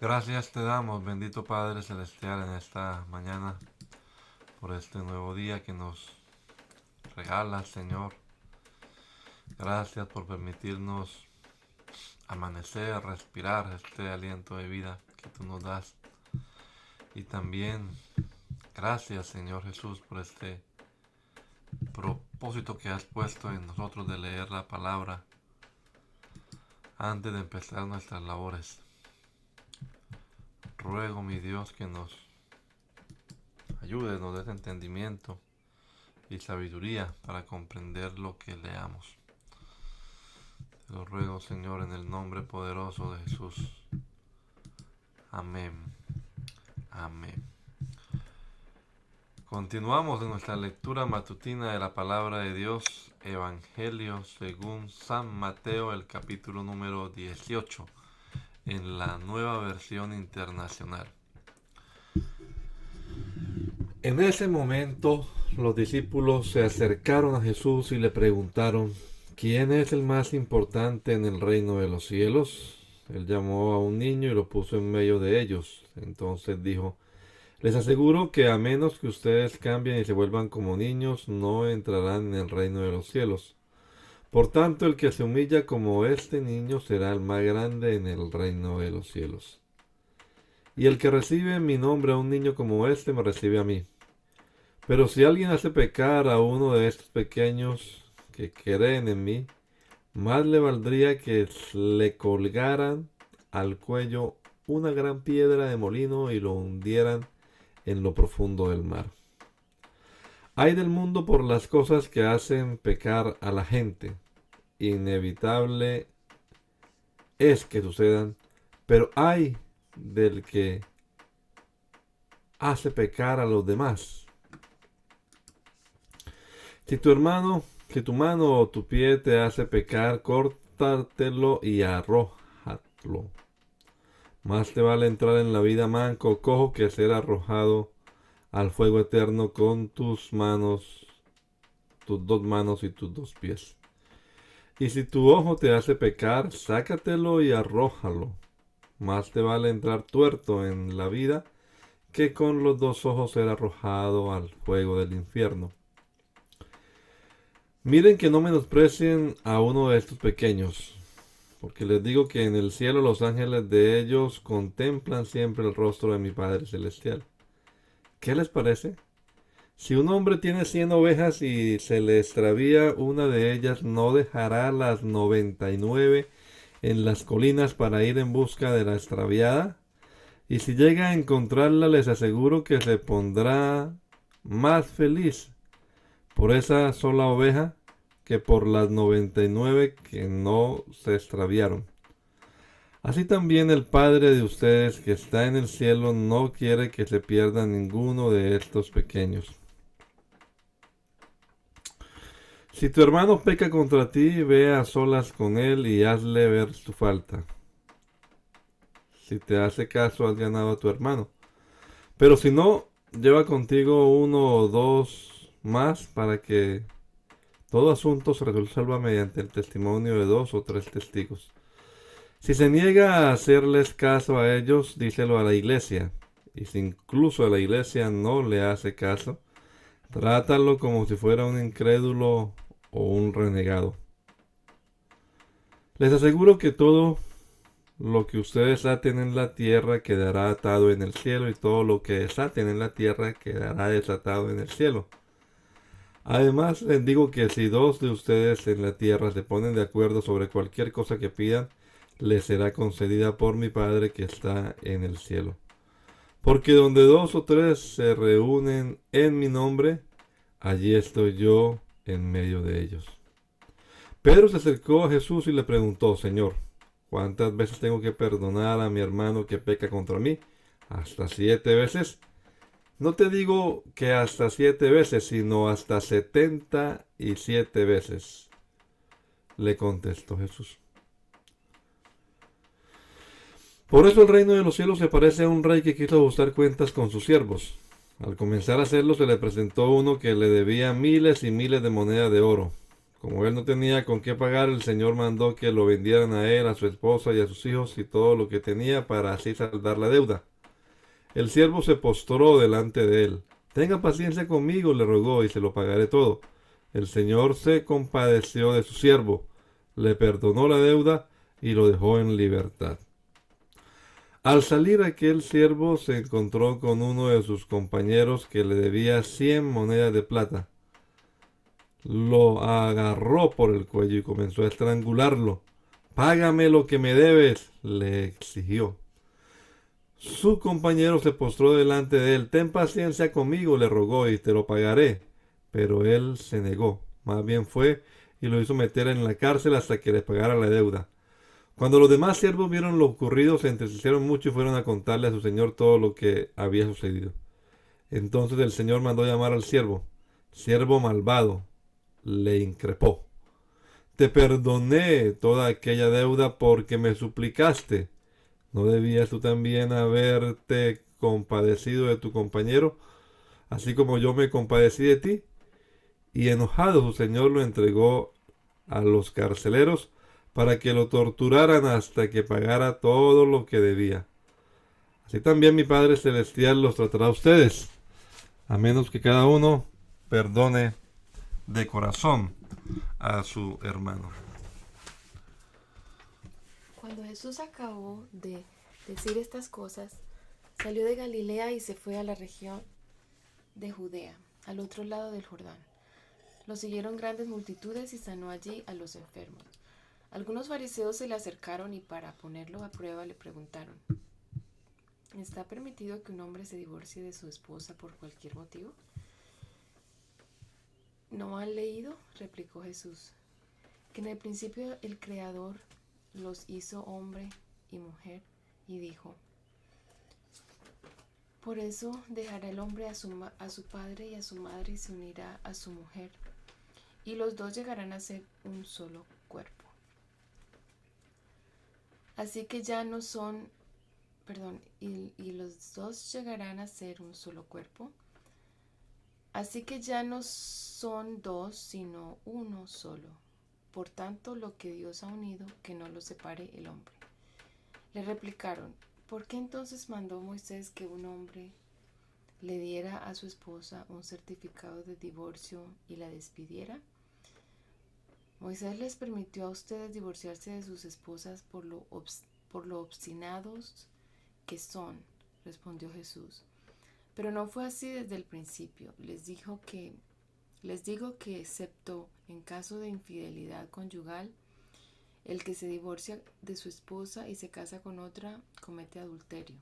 Gracias te damos, bendito Padre Celestial, en esta mañana, por este nuevo día que nos regalas, Señor. Gracias por permitirnos amanecer, respirar este aliento de vida que tú nos das. Y también gracias, Señor Jesús, por este propósito que has puesto en nosotros de leer la palabra antes de empezar nuestras labores. Ruego, mi Dios, que nos ayude, nos des entendimiento y sabiduría para comprender lo que leamos. Te lo ruego, Señor, en el nombre poderoso de Jesús. Amén. Amén. Continuamos en nuestra lectura matutina de la palabra de Dios, Evangelio según San Mateo, el capítulo número 18, en la nueva versión internacional. En ese momento los discípulos se acercaron a Jesús y le preguntaron, ¿quién es el más importante en el reino de los cielos? Él llamó a un niño y lo puso en medio de ellos. Entonces dijo, les aseguro que a menos que ustedes cambien y se vuelvan como niños, no entrarán en el reino de los cielos. Por tanto, el que se humilla como este niño será el más grande en el reino de los cielos. Y el que recibe en mi nombre a un niño como este, me recibe a mí. Pero si alguien hace pecar a uno de estos pequeños que creen en mí, más le valdría que le colgaran al cuello una gran piedra de molino y lo hundieran en lo profundo del mar. Hay del mundo por las cosas que hacen pecar a la gente. Inevitable es que sucedan, pero hay del que hace pecar a los demás. Si tu hermano, si tu mano o tu pie te hace pecar, córtatelo y arrójalo. Más te vale entrar en la vida manco cojo que ser arrojado al fuego eterno con tus manos, tus dos manos y tus dos pies. Y si tu ojo te hace pecar, sácatelo y arrójalo. Más te vale entrar tuerto en la vida que con los dos ojos ser arrojado al fuego del infierno. Miren que no menosprecien a uno de estos pequeños, porque les digo que en el cielo los ángeles de ellos contemplan siempre el rostro de mi Padre Celestial. ¿Qué les parece? Si un hombre tiene cien ovejas y se le extravía una de ellas, ¿no dejará las noventa y nueve en las colinas para ir en busca de la extraviada? Y si llega a encontrarla, les aseguro que se pondrá más feliz por esa sola oveja que por las noventa y nueve que no se extraviaron. Así también el Padre de ustedes que está en el cielo no quiere que se pierda ninguno de estos pequeños. Si tu hermano peca contra ti, ve a solas con él y hazle ver su falta. Si te hace caso, has ganado a tu hermano. Pero si no, lleva contigo uno o dos más para que todo asunto se resuelva mediante el testimonio de dos o tres testigos. Si se niega a hacerles caso a ellos, díselo a la iglesia. Y si incluso a la iglesia no le hace caso, trátalo como si fuera un incrédulo o un renegado. Les aseguro que todo lo que ustedes aten en la tierra quedará atado en el cielo y todo lo que desaten en la tierra quedará desatado en el cielo. Además, les digo que si dos de ustedes en la tierra se ponen de acuerdo sobre cualquier cosa que pidan, les será concedida por mi Padre que está en el cielo. Porque donde dos o tres se reúnen en mi nombre, allí estoy yo en medio de ellos. Pedro se acercó a Jesús y le preguntó, Señor, ¿cuántas veces tengo que perdonar a mi hermano que peca contra mí? ¿Hasta siete veces? No te digo que hasta siete veces, sino hasta setenta y siete veces, le contestó Jesús. Por eso el reino de los cielos se parece a un rey que quiso ajustar cuentas con sus siervos. Al comenzar a hacerlo se le presentó uno que le debía miles y miles de monedas de oro. Como él no tenía con qué pagar, el Señor mandó que lo vendieran a él, a su esposa y a sus hijos y todo lo que tenía para así saldar la deuda. El siervo se postró delante de él. Tenga paciencia conmigo, le rogó, y se lo pagaré todo. El Señor se compadeció de su siervo, le perdonó la deuda y lo dejó en libertad. Al salir aquel siervo se encontró con uno de sus compañeros que le debía cien monedas de plata. Lo agarró por el cuello y comenzó a estrangularlo. Págame lo que me debes, le exigió. Su compañero se postró delante de él. Ten paciencia conmigo, le rogó, y te lo pagaré. Pero él se negó. Más bien fue y lo hizo meter en la cárcel hasta que le pagara la deuda. Cuando los demás siervos vieron lo ocurrido, se entristecieron mucho y fueron a contarle a su señor todo lo que había sucedido. Entonces el señor mandó llamar al siervo. Siervo malvado, le increpó. Te perdoné toda aquella deuda porque me suplicaste. ¿No debías tú también haberte compadecido de tu compañero, así como yo me compadecí de ti? Y enojado su señor lo entregó a los carceleros para que lo torturaran hasta que pagara todo lo que debía. Así también mi Padre Celestial los tratará a ustedes, a menos que cada uno perdone de corazón a su hermano. Cuando Jesús acabó de decir estas cosas, salió de Galilea y se fue a la región de Judea, al otro lado del Jordán. Lo siguieron grandes multitudes y sanó allí a los enfermos. Algunos fariseos se le acercaron y para ponerlo a prueba le preguntaron, ¿está permitido que un hombre se divorcie de su esposa por cualquier motivo? ¿No han leído? replicó Jesús, que en el principio el Creador los hizo hombre y mujer y dijo, por eso dejará el hombre a su, padre y a su madre y se unirá a su mujer, y los dos llegarán a ser un solo cuerpo. Así que ya no son, perdón, y, y los dos llegarán a ser un solo cuerpo. Así que ya no son dos, sino uno solo. Por tanto, lo que Dios ha unido, que no lo separe el hombre. Le replicaron, ¿por qué entonces mandó Moisés que un hombre le diera a su esposa un certificado de divorcio y la despidiera? Moisés les permitió a ustedes divorciarse de sus esposas por lo, por lo obstinados que son, respondió Jesús. Pero no fue así desde el principio. Les dijo que les digo que excepto en caso de infidelidad conyugal, el que se divorcia de su esposa y se casa con otra comete adulterio.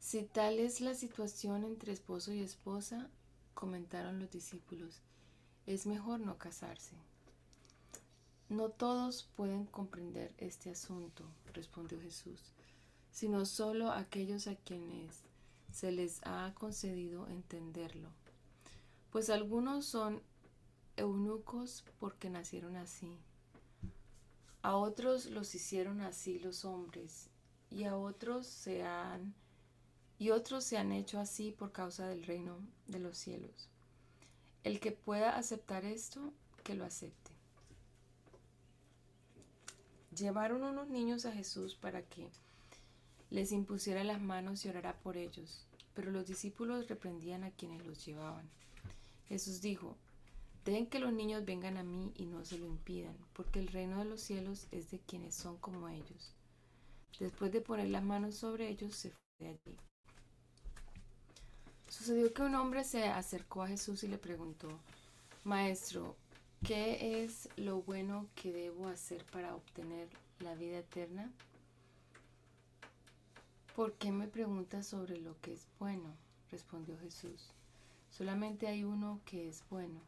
Si tal es la situación entre esposo y esposa, comentaron los discípulos, es mejor no casarse. No todos pueden comprender este asunto, respondió Jesús, sino solo aquellos a quienes se les ha concedido entenderlo. Pues algunos son eunucos porque nacieron así. A otros los hicieron así los hombres, y a otros se han y otros se han hecho así por causa del reino de los cielos. El que pueda aceptar esto, que lo acepte. Llevaron unos niños a Jesús para que les impusiera las manos y orara por ellos. Pero los discípulos reprendían a quienes los llevaban. Jesús dijo, Dejen que los niños vengan a mí y no se lo impidan, porque el reino de los cielos es de quienes son como ellos. Después de poner las manos sobre ellos, se fue de allí. Sucedió que un hombre se acercó a Jesús y le preguntó, Maestro, ¿qué es lo bueno que debo hacer para obtener la vida eterna? ¿Por qué me preguntas sobre lo que es bueno? respondió Jesús. Solamente hay uno que es bueno.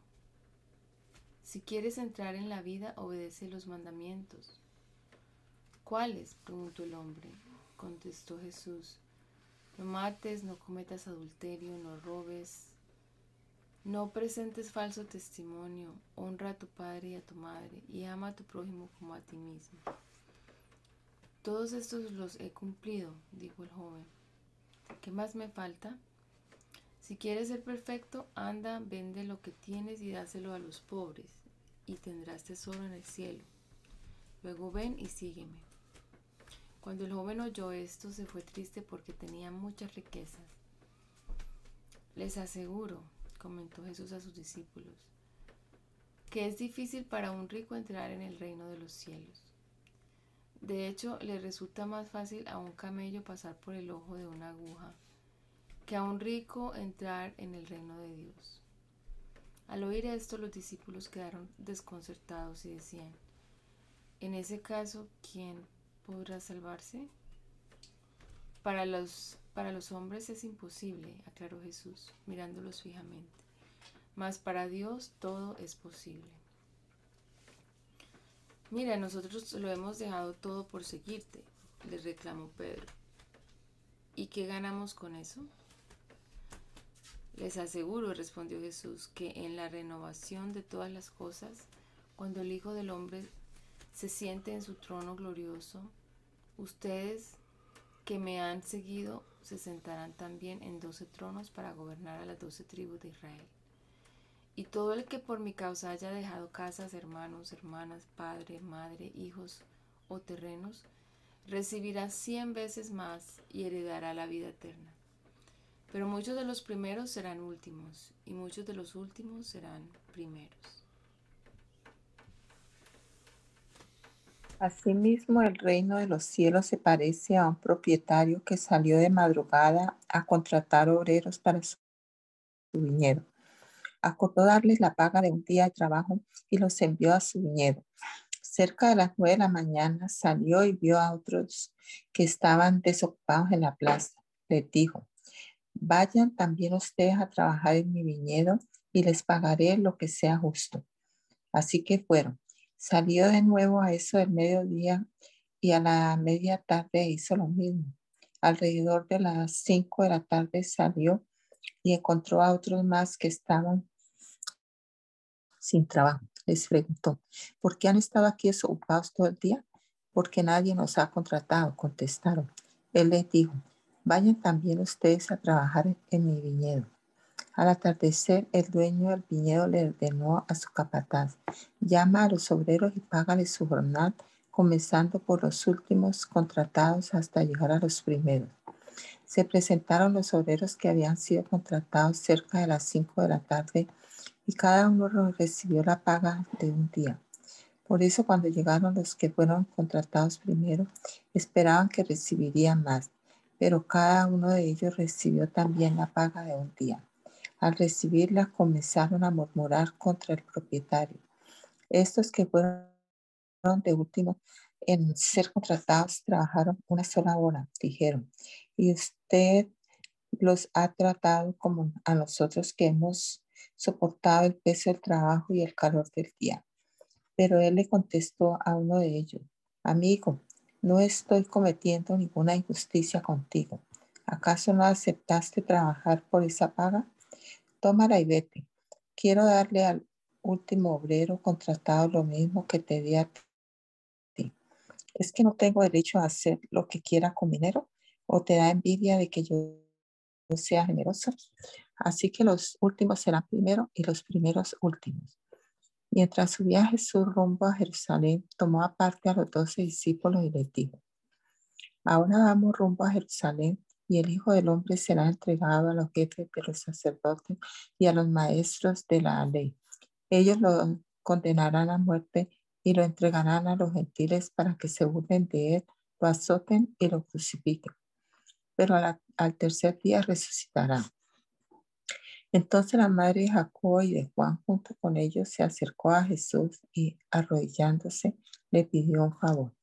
Si quieres entrar en la vida, obedece los mandamientos. ¿Cuáles? preguntó el hombre. Contestó Jesús. No mates, no cometas adulterio, no robes, no presentes falso testimonio, honra a tu padre y a tu madre, y ama a tu prójimo como a ti mismo. Todos estos los he cumplido, dijo el joven. ¿Qué más me falta? Si quieres ser perfecto, anda, vende lo que tienes y dáselo a los pobres, y tendrás tesoro en el cielo. Luego ven y sígueme. Cuando el joven oyó esto, se fue triste porque tenía muchas riquezas. Les aseguro, comentó Jesús a sus discípulos, que es difícil para un rico entrar en el reino de los cielos. De hecho, le resulta más fácil a un camello pasar por el ojo de una aguja que a un rico entrar en el reino de Dios. Al oír esto, los discípulos quedaron desconcertados y decían, en ese caso, ¿quién podrá salvarse? Para los, para los hombres es imposible, aclaró Jesús, mirándolos fijamente, mas para Dios todo es posible. Mira, nosotros lo hemos dejado todo por seguirte, le reclamó Pedro. ¿Y qué ganamos con eso? Les aseguro, respondió Jesús, que en la renovación de todas las cosas, cuando el Hijo del Hombre se siente en su trono glorioso, ustedes que me han seguido se sentarán también en doce tronos para gobernar a las doce tribus de Israel. Y todo el que por mi causa haya dejado casas, hermanos, hermanas, padre, madre, hijos o terrenos, recibirá cien veces más y heredará la vida eterna. Pero muchos de los primeros serán últimos y muchos de los últimos serán primeros. Asimismo, el reino de los cielos se parece a un propietario que salió de madrugada a contratar obreros para su viñedo. Acordó darles la paga de un día de trabajo y los envió a su viñedo. Cerca de las nueve de la mañana salió y vio a otros que estaban desocupados en la plaza. Les dijo, Vayan también ustedes a trabajar en mi viñedo y les pagaré lo que sea justo. Así que fueron. Salió de nuevo a eso del mediodía y a la media tarde hizo lo mismo. Alrededor de las cinco de la tarde salió y encontró a otros más que estaban sin trabajo. Les preguntó, ¿por qué han estado aquí ocupados todo el día? Porque nadie nos ha contratado, contestaron. Él les dijo, Vayan también ustedes a trabajar en mi viñedo. Al atardecer, el dueño del viñedo le ordenó a su capataz, llama a los obreros y págale su jornal, comenzando por los últimos contratados hasta llegar a los primeros. Se presentaron los obreros que habían sido contratados cerca de las cinco de la tarde y cada uno recibió la paga de un día. Por eso cuando llegaron los que fueron contratados primero, esperaban que recibirían más pero cada uno de ellos recibió también la paga de un día. Al recibirla comenzaron a murmurar contra el propietario. Estos que fueron de último en ser contratados trabajaron una sola hora, dijeron, y usted los ha tratado como a nosotros que hemos soportado el peso del trabajo y el calor del día. Pero él le contestó a uno de ellos, amigo, no estoy cometiendo ninguna injusticia contigo. ¿Acaso no aceptaste trabajar por esa paga? Tómala y vete. Quiero darle al último obrero contratado lo mismo que te di a ti. ¿Es que no tengo derecho a hacer lo que quiera con dinero? ¿O te da envidia de que yo sea generoso? Así que los últimos serán primero y los primeros últimos. Mientras subía Jesús rumbo a Jerusalén, tomó aparte a los doce discípulos y les dijo, ahora vamos rumbo a Jerusalén y el Hijo del Hombre será entregado a los jefes de los sacerdotes y a los maestros de la ley. Ellos lo condenarán a muerte y lo entregarán a los gentiles para que se burlen de él, lo azoten y lo crucifiquen. Pero al tercer día resucitará. Entonces la madre de Jacob y de Juan junto con ellos se acercó a Jesús y arrodillándose le pidió un favor.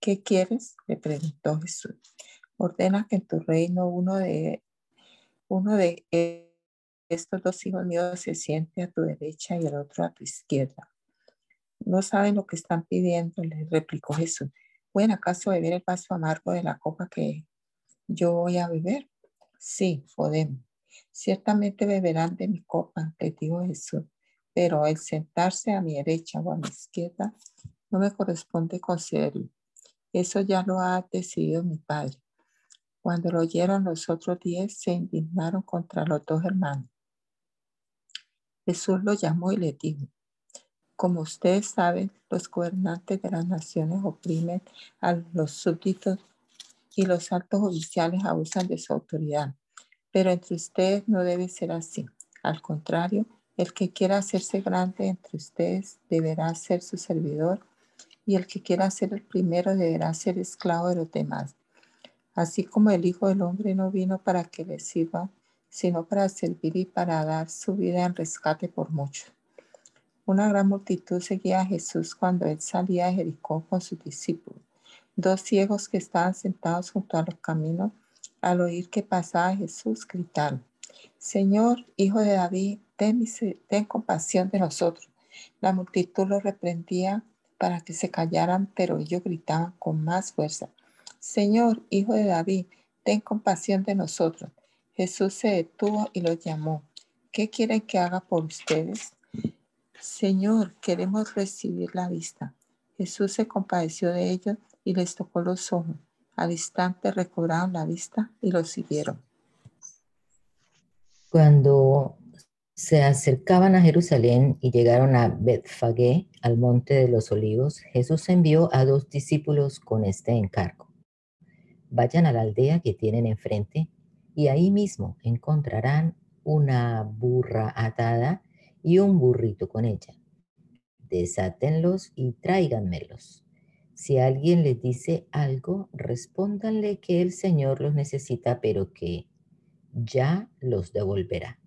¿Qué quieres? le preguntó Jesús. Ordena que en tu reino uno de, uno de estos dos hijos míos se siente a tu derecha y el otro a tu izquierda. No saben lo que están pidiendo, le replicó Jesús. ¿Pueden acaso beber el vaso amargo de la copa que yo voy a beber? Sí, podemos. Ciertamente beberán de mi copa, le dijo Jesús, pero el sentarse a mi derecha o a mi izquierda no me corresponde concederlo. Eso ya lo ha decidido mi Padre. Cuando lo oyeron los otros diez, se indignaron contra los dos hermanos. Jesús los llamó y les dijo, como ustedes saben, los gobernantes de las naciones oprimen a los súbditos y los altos oficiales abusan de su autoridad. Pero entre ustedes no debe ser así. Al contrario, el que quiera hacerse grande entre ustedes deberá ser su servidor y el que quiera ser el primero deberá ser esclavo de los demás. Así como el Hijo del Hombre no vino para que le sirva, sino para servir y para dar su vida en rescate por muchos. Una gran multitud seguía a Jesús cuando él salía de Jericó con sus discípulos. Dos ciegos que estaban sentados junto a los caminos, al oír que pasaba Jesús, gritaron, Señor, Hijo de David, ten, ten compasión de nosotros. La multitud los reprendía para que se callaran, pero ellos gritaban con más fuerza, Señor, Hijo de David, ten compasión de nosotros. Jesús se detuvo y los llamó. ¿Qué quieren que haga por ustedes? Señor, queremos recibir la vista. Jesús se compadeció de ellos y les tocó los ojos. Al instante recobraron la vista y lo siguieron. Cuando se acercaban a Jerusalén y llegaron a Betfagé, al monte de los olivos, Jesús envió a dos discípulos con este encargo. Vayan a la aldea que tienen enfrente y ahí mismo encontrarán una burra atada y un burrito con ella. Desátenlos y tráiganmelos. Si alguien les dice algo, respóndanle que el Señor los necesita, pero que ya los devolverá.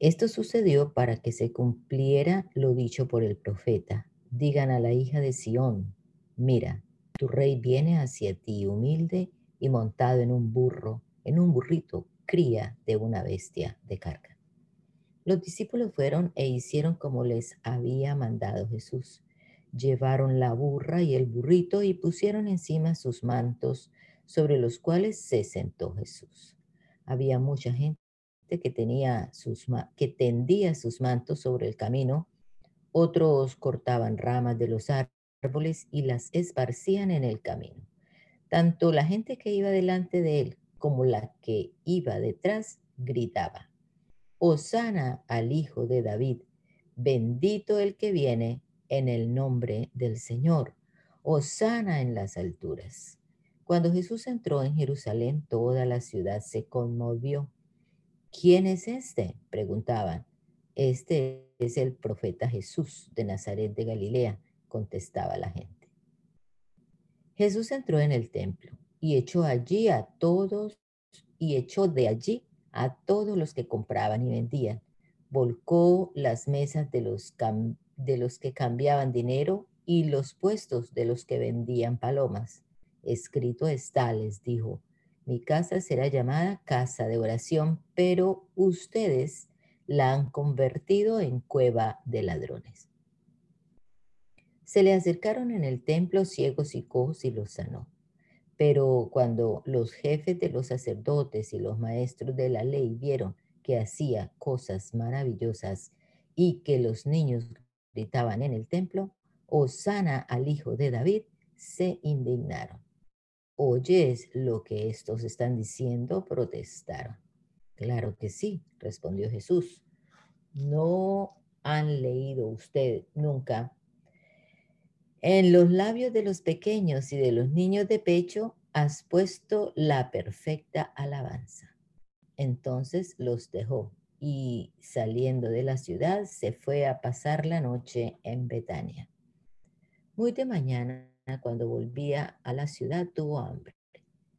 Esto sucedió para que se cumpliera lo dicho por el profeta. Digan a la hija de Sión, mira, tu rey viene hacia ti humilde y montado en un burro, en un burrito, cría de una bestia de carga. Los discípulos fueron e hicieron como les había mandado Jesús llevaron la burra y el burrito y pusieron encima sus mantos sobre los cuales se sentó Jesús. Había mucha gente que, tenía sus, que tendía sus mantos sobre el camino, otros cortaban ramas de los y las esparcían en el camino. Tanto la gente que iba delante de él como la que iba detrás gritaba, Osana al Hijo de David, bendito el que viene en el nombre del Señor. sana en las alturas. Cuando Jesús entró en Jerusalén, toda la ciudad se conmovió. ¿Quién es este? preguntaban. Este es el profeta Jesús de Nazaret de Galilea, contestaba la gente. Jesús entró en el templo y echó allí a todos y echó de allí a todos los que compraban y vendían. Volcó las mesas de los de los que cambiaban dinero y los puestos de los que vendían palomas. Escrito está, les dijo, mi casa será llamada casa de oración, pero ustedes la han convertido en cueva de ladrones. Se le acercaron en el templo ciegos y cojos y los sanó. Pero cuando los jefes de los sacerdotes y los maestros de la ley vieron que hacía cosas maravillosas y que los niños gritaban en el templo, Osana al hijo de David, se indignaron. ¿Oyes lo que estos están diciendo? protestaron. Claro que sí, respondió Jesús. No han leído usted nunca. En los labios de los pequeños y de los niños de pecho has puesto la perfecta alabanza. Entonces los dejó y saliendo de la ciudad se fue a pasar la noche en Betania. Muy de mañana, cuando volvía a la ciudad, tuvo hambre.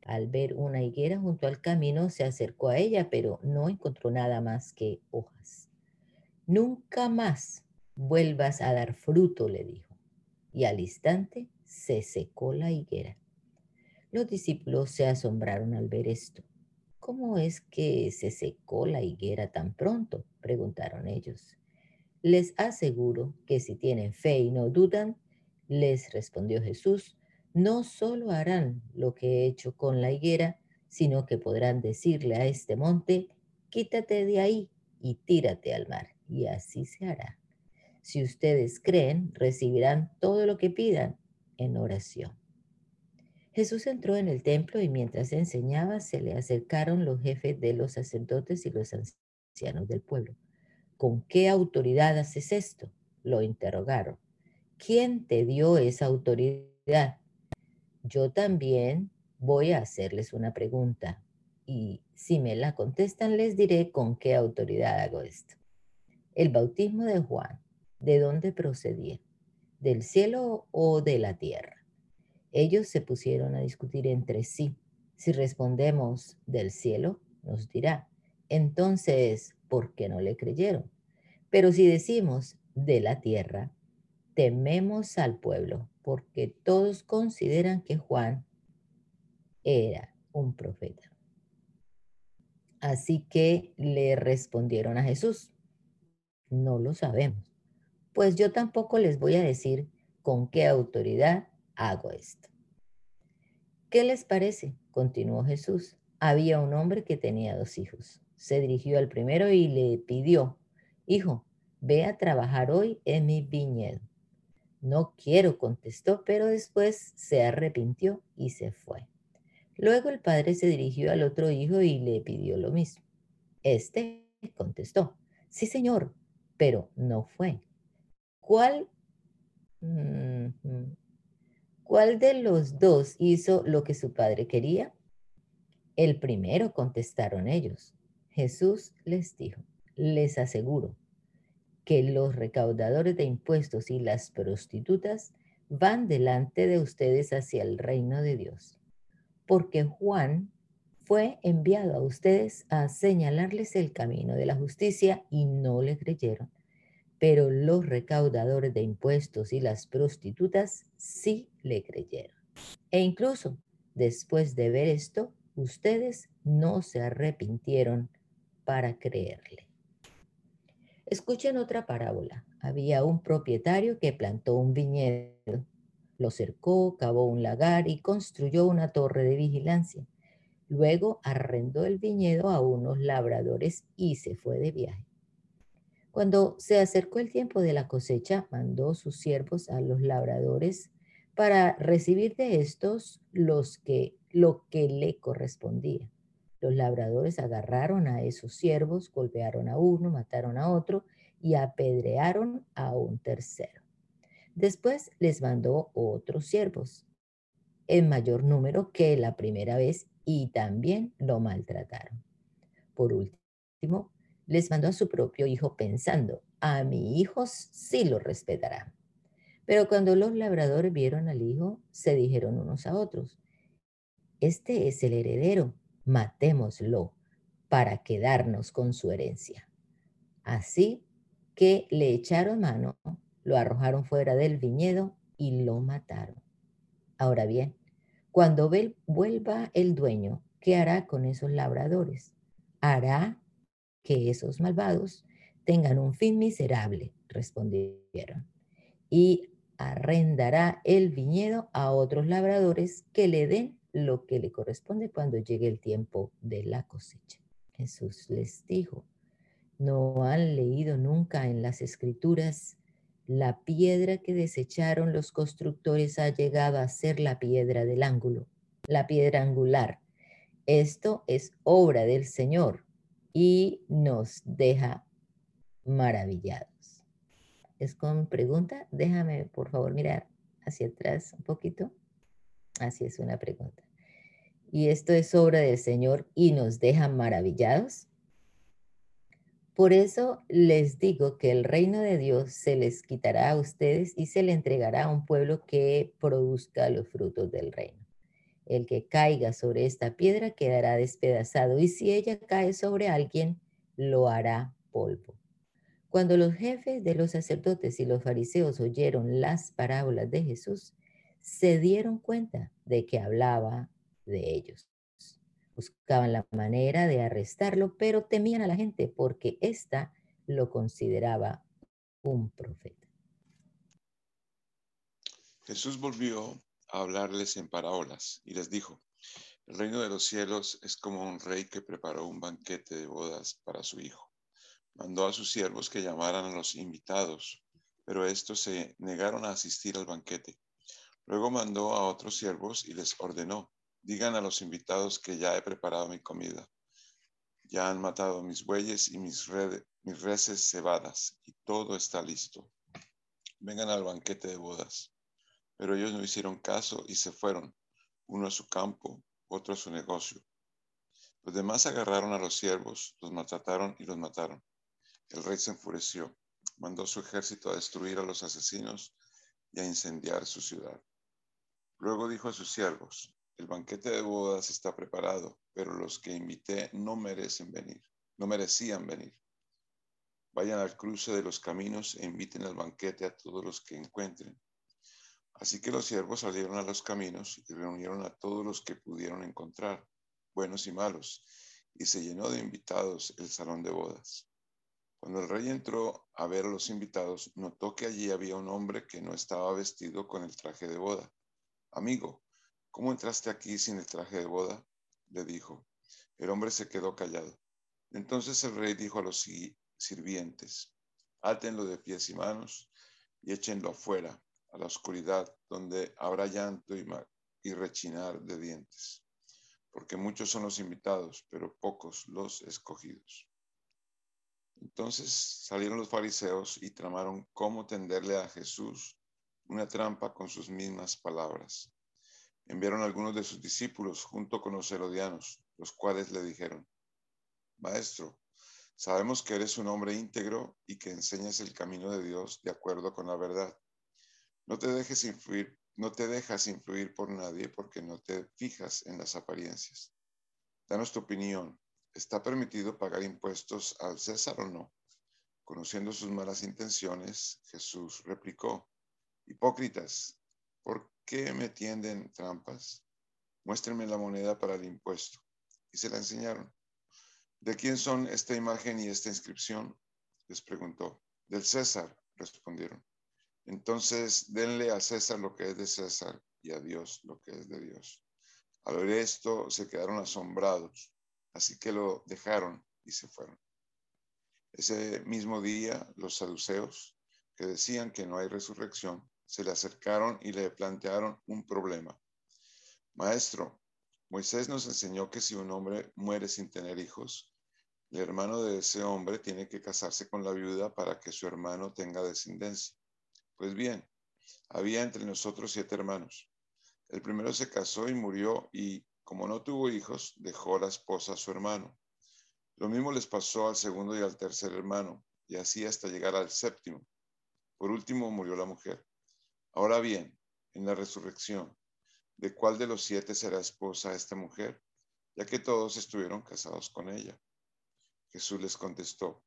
Al ver una higuera junto al camino, se acercó a ella, pero no encontró nada más que hojas. Nunca más vuelvas a dar fruto, le dijo. Y al instante se secó la higuera. Los discípulos se asombraron al ver esto. ¿Cómo es que se secó la higuera tan pronto? preguntaron ellos. Les aseguro que si tienen fe y no dudan, les respondió Jesús, no solo harán lo que he hecho con la higuera, sino que podrán decirle a este monte, quítate de ahí y tírate al mar, y así se hará. Si ustedes creen, recibirán todo lo que pidan en oración. Jesús entró en el templo y mientras enseñaba se le acercaron los jefes de los sacerdotes y los ancianos del pueblo. ¿Con qué autoridad haces esto? Lo interrogaron. ¿Quién te dio esa autoridad? Yo también voy a hacerles una pregunta y si me la contestan les diré con qué autoridad hago esto. El bautismo de Juan, ¿de dónde procedía? ¿Del cielo o de la tierra? Ellos se pusieron a discutir entre sí. Si respondemos del cielo, nos dirá, entonces, ¿por qué no le creyeron? Pero si decimos de la tierra, tememos al pueblo, porque todos consideran que Juan era un profeta. Así que le respondieron a Jesús, no lo sabemos, pues yo tampoco les voy a decir con qué autoridad hago esto. ¿Qué les parece? continuó Jesús. Había un hombre que tenía dos hijos. Se dirigió al primero y le pidió, Hijo, ve a trabajar hoy en mi viñedo. No quiero, contestó, pero después se arrepintió y se fue. Luego el padre se dirigió al otro hijo y le pidió lo mismo. Este contestó, sí señor, pero no fue. ¿Cuál, ¿Cuál de los dos hizo lo que su padre quería? El primero, contestaron ellos. Jesús les dijo, les aseguro que los recaudadores de impuestos y las prostitutas van delante de ustedes hacia el reino de Dios, porque Juan fue enviado a ustedes a señalarles el camino de la justicia y no le creyeron, pero los recaudadores de impuestos y las prostitutas sí le creyeron. E incluso después de ver esto, ustedes no se arrepintieron para creerle. Escuchen otra parábola. Había un propietario que plantó un viñedo, lo cercó, cavó un lagar y construyó una torre de vigilancia. Luego arrendó el viñedo a unos labradores y se fue de viaje. Cuando se acercó el tiempo de la cosecha, mandó sus siervos a los labradores para recibir de estos los que, lo que le correspondía. Los labradores agarraron a esos siervos, golpearon a uno, mataron a otro y apedrearon a un tercero. Después les mandó otros siervos, en mayor número que la primera vez, y también lo maltrataron. Por último, les mandó a su propio hijo pensando, a mi hijo sí lo respetará. Pero cuando los labradores vieron al hijo, se dijeron unos a otros, este es el heredero, matémoslo para quedarnos con su herencia. Así que le echaron mano, lo arrojaron fuera del viñedo y lo mataron. Ahora bien, cuando vuelva el dueño, ¿qué hará con esos labradores? Hará que esos malvados tengan un fin miserable, respondieron, y arrendará el viñedo a otros labradores que le den lo que le corresponde cuando llegue el tiempo de la cosecha. Jesús les dijo, ¿no han leído nunca en las escrituras la piedra que desecharon los constructores ha llegado a ser la piedra del ángulo, la piedra angular? Esto es obra del Señor y nos deja maravillados. ¿Es con pregunta? Déjame, por favor, mirar hacia atrás un poquito. Así es una pregunta y esto es obra del Señor y nos deja maravillados? Por eso les digo que el reino de Dios se les quitará a ustedes y se le entregará a un pueblo que produzca los frutos del reino. El que caiga sobre esta piedra quedará despedazado y si ella cae sobre alguien, lo hará polvo. Cuando los jefes de los sacerdotes y los fariseos oyeron las parábolas de Jesús, se dieron cuenta de que hablaba de ellos. Buscaban la manera de arrestarlo, pero temían a la gente porque ésta lo consideraba un profeta. Jesús volvió hablarles en parábolas y les dijo, el reino de los cielos es como un rey que preparó un banquete de bodas para su hijo. Mandó a sus siervos que llamaran a los invitados, pero estos se negaron a asistir al banquete. Luego mandó a otros siervos y les ordenó, digan a los invitados que ya he preparado mi comida. Ya han matado mis bueyes y mis, mis reses cebadas, y todo está listo. Vengan al banquete de bodas. Pero ellos no hicieron caso y se fueron, uno a su campo, otro a su negocio. Los demás agarraron a los siervos, los maltrataron y los mataron. El rey se enfureció, mandó su ejército a destruir a los asesinos y a incendiar su ciudad. Luego dijo a sus siervos, el banquete de bodas está preparado, pero los que invité no merecen venir, no merecían venir. Vayan al cruce de los caminos e inviten al banquete a todos los que encuentren. Así que los siervos salieron a los caminos y reunieron a todos los que pudieron encontrar, buenos y malos, y se llenó de invitados el salón de bodas. Cuando el rey entró a ver a los invitados, notó que allí había un hombre que no estaba vestido con el traje de boda. Amigo, ¿cómo entraste aquí sin el traje de boda? le dijo. El hombre se quedó callado. Entonces el rey dijo a los sirvientes, átenlo de pies y manos y échenlo afuera, a la oscuridad, donde habrá llanto y, rechinar de dientes, porque muchos son los invitados, pero pocos los escogidos. Entonces salieron los fariseos y tramaron cómo tenderle a Jesús una trampa con sus mismas palabras. Enviaron algunos de sus discípulos junto con los herodianos, los cuales le dijeron, Maestro, sabemos que eres un hombre íntegro y que enseñas el camino de Dios de acuerdo con la verdad. No te dejes influir, no te dejas influir por nadie porque no te fijas en las apariencias. Danos tu opinión. ¿Está permitido pagar impuestos al César o no? Conociendo sus malas intenciones, Jesús replicó, Hipócritas, ¿por qué me tienden trampas? Muéstrenme la moneda para el impuesto. Y se la enseñaron. ¿De quién son esta imagen y esta inscripción? Les preguntó. Del César, respondieron. Entonces denle a César lo que es de César y a Dios lo que es de Dios. Al oír esto se quedaron asombrados, así que lo dejaron y se fueron. Ese mismo día los saduceos, que decían que no hay resurrección, se le acercaron y le plantearon un problema. Maestro, Moisés nos enseñó que si un hombre muere sin tener hijos, el hermano de ese hombre tiene que casarse con la viuda para que su hermano tenga descendencia. Pues bien, había entre nosotros siete hermanos. El primero se casó y murió y, como no tuvo hijos, dejó la esposa a su hermano. Lo mismo les pasó al segundo y al tercer hermano, y así hasta llegar al séptimo. Por último murió la mujer. Ahora bien, en la resurrección, ¿de cuál de los siete será esposa esta mujer? Ya que todos estuvieron casados con ella. Jesús les contestó,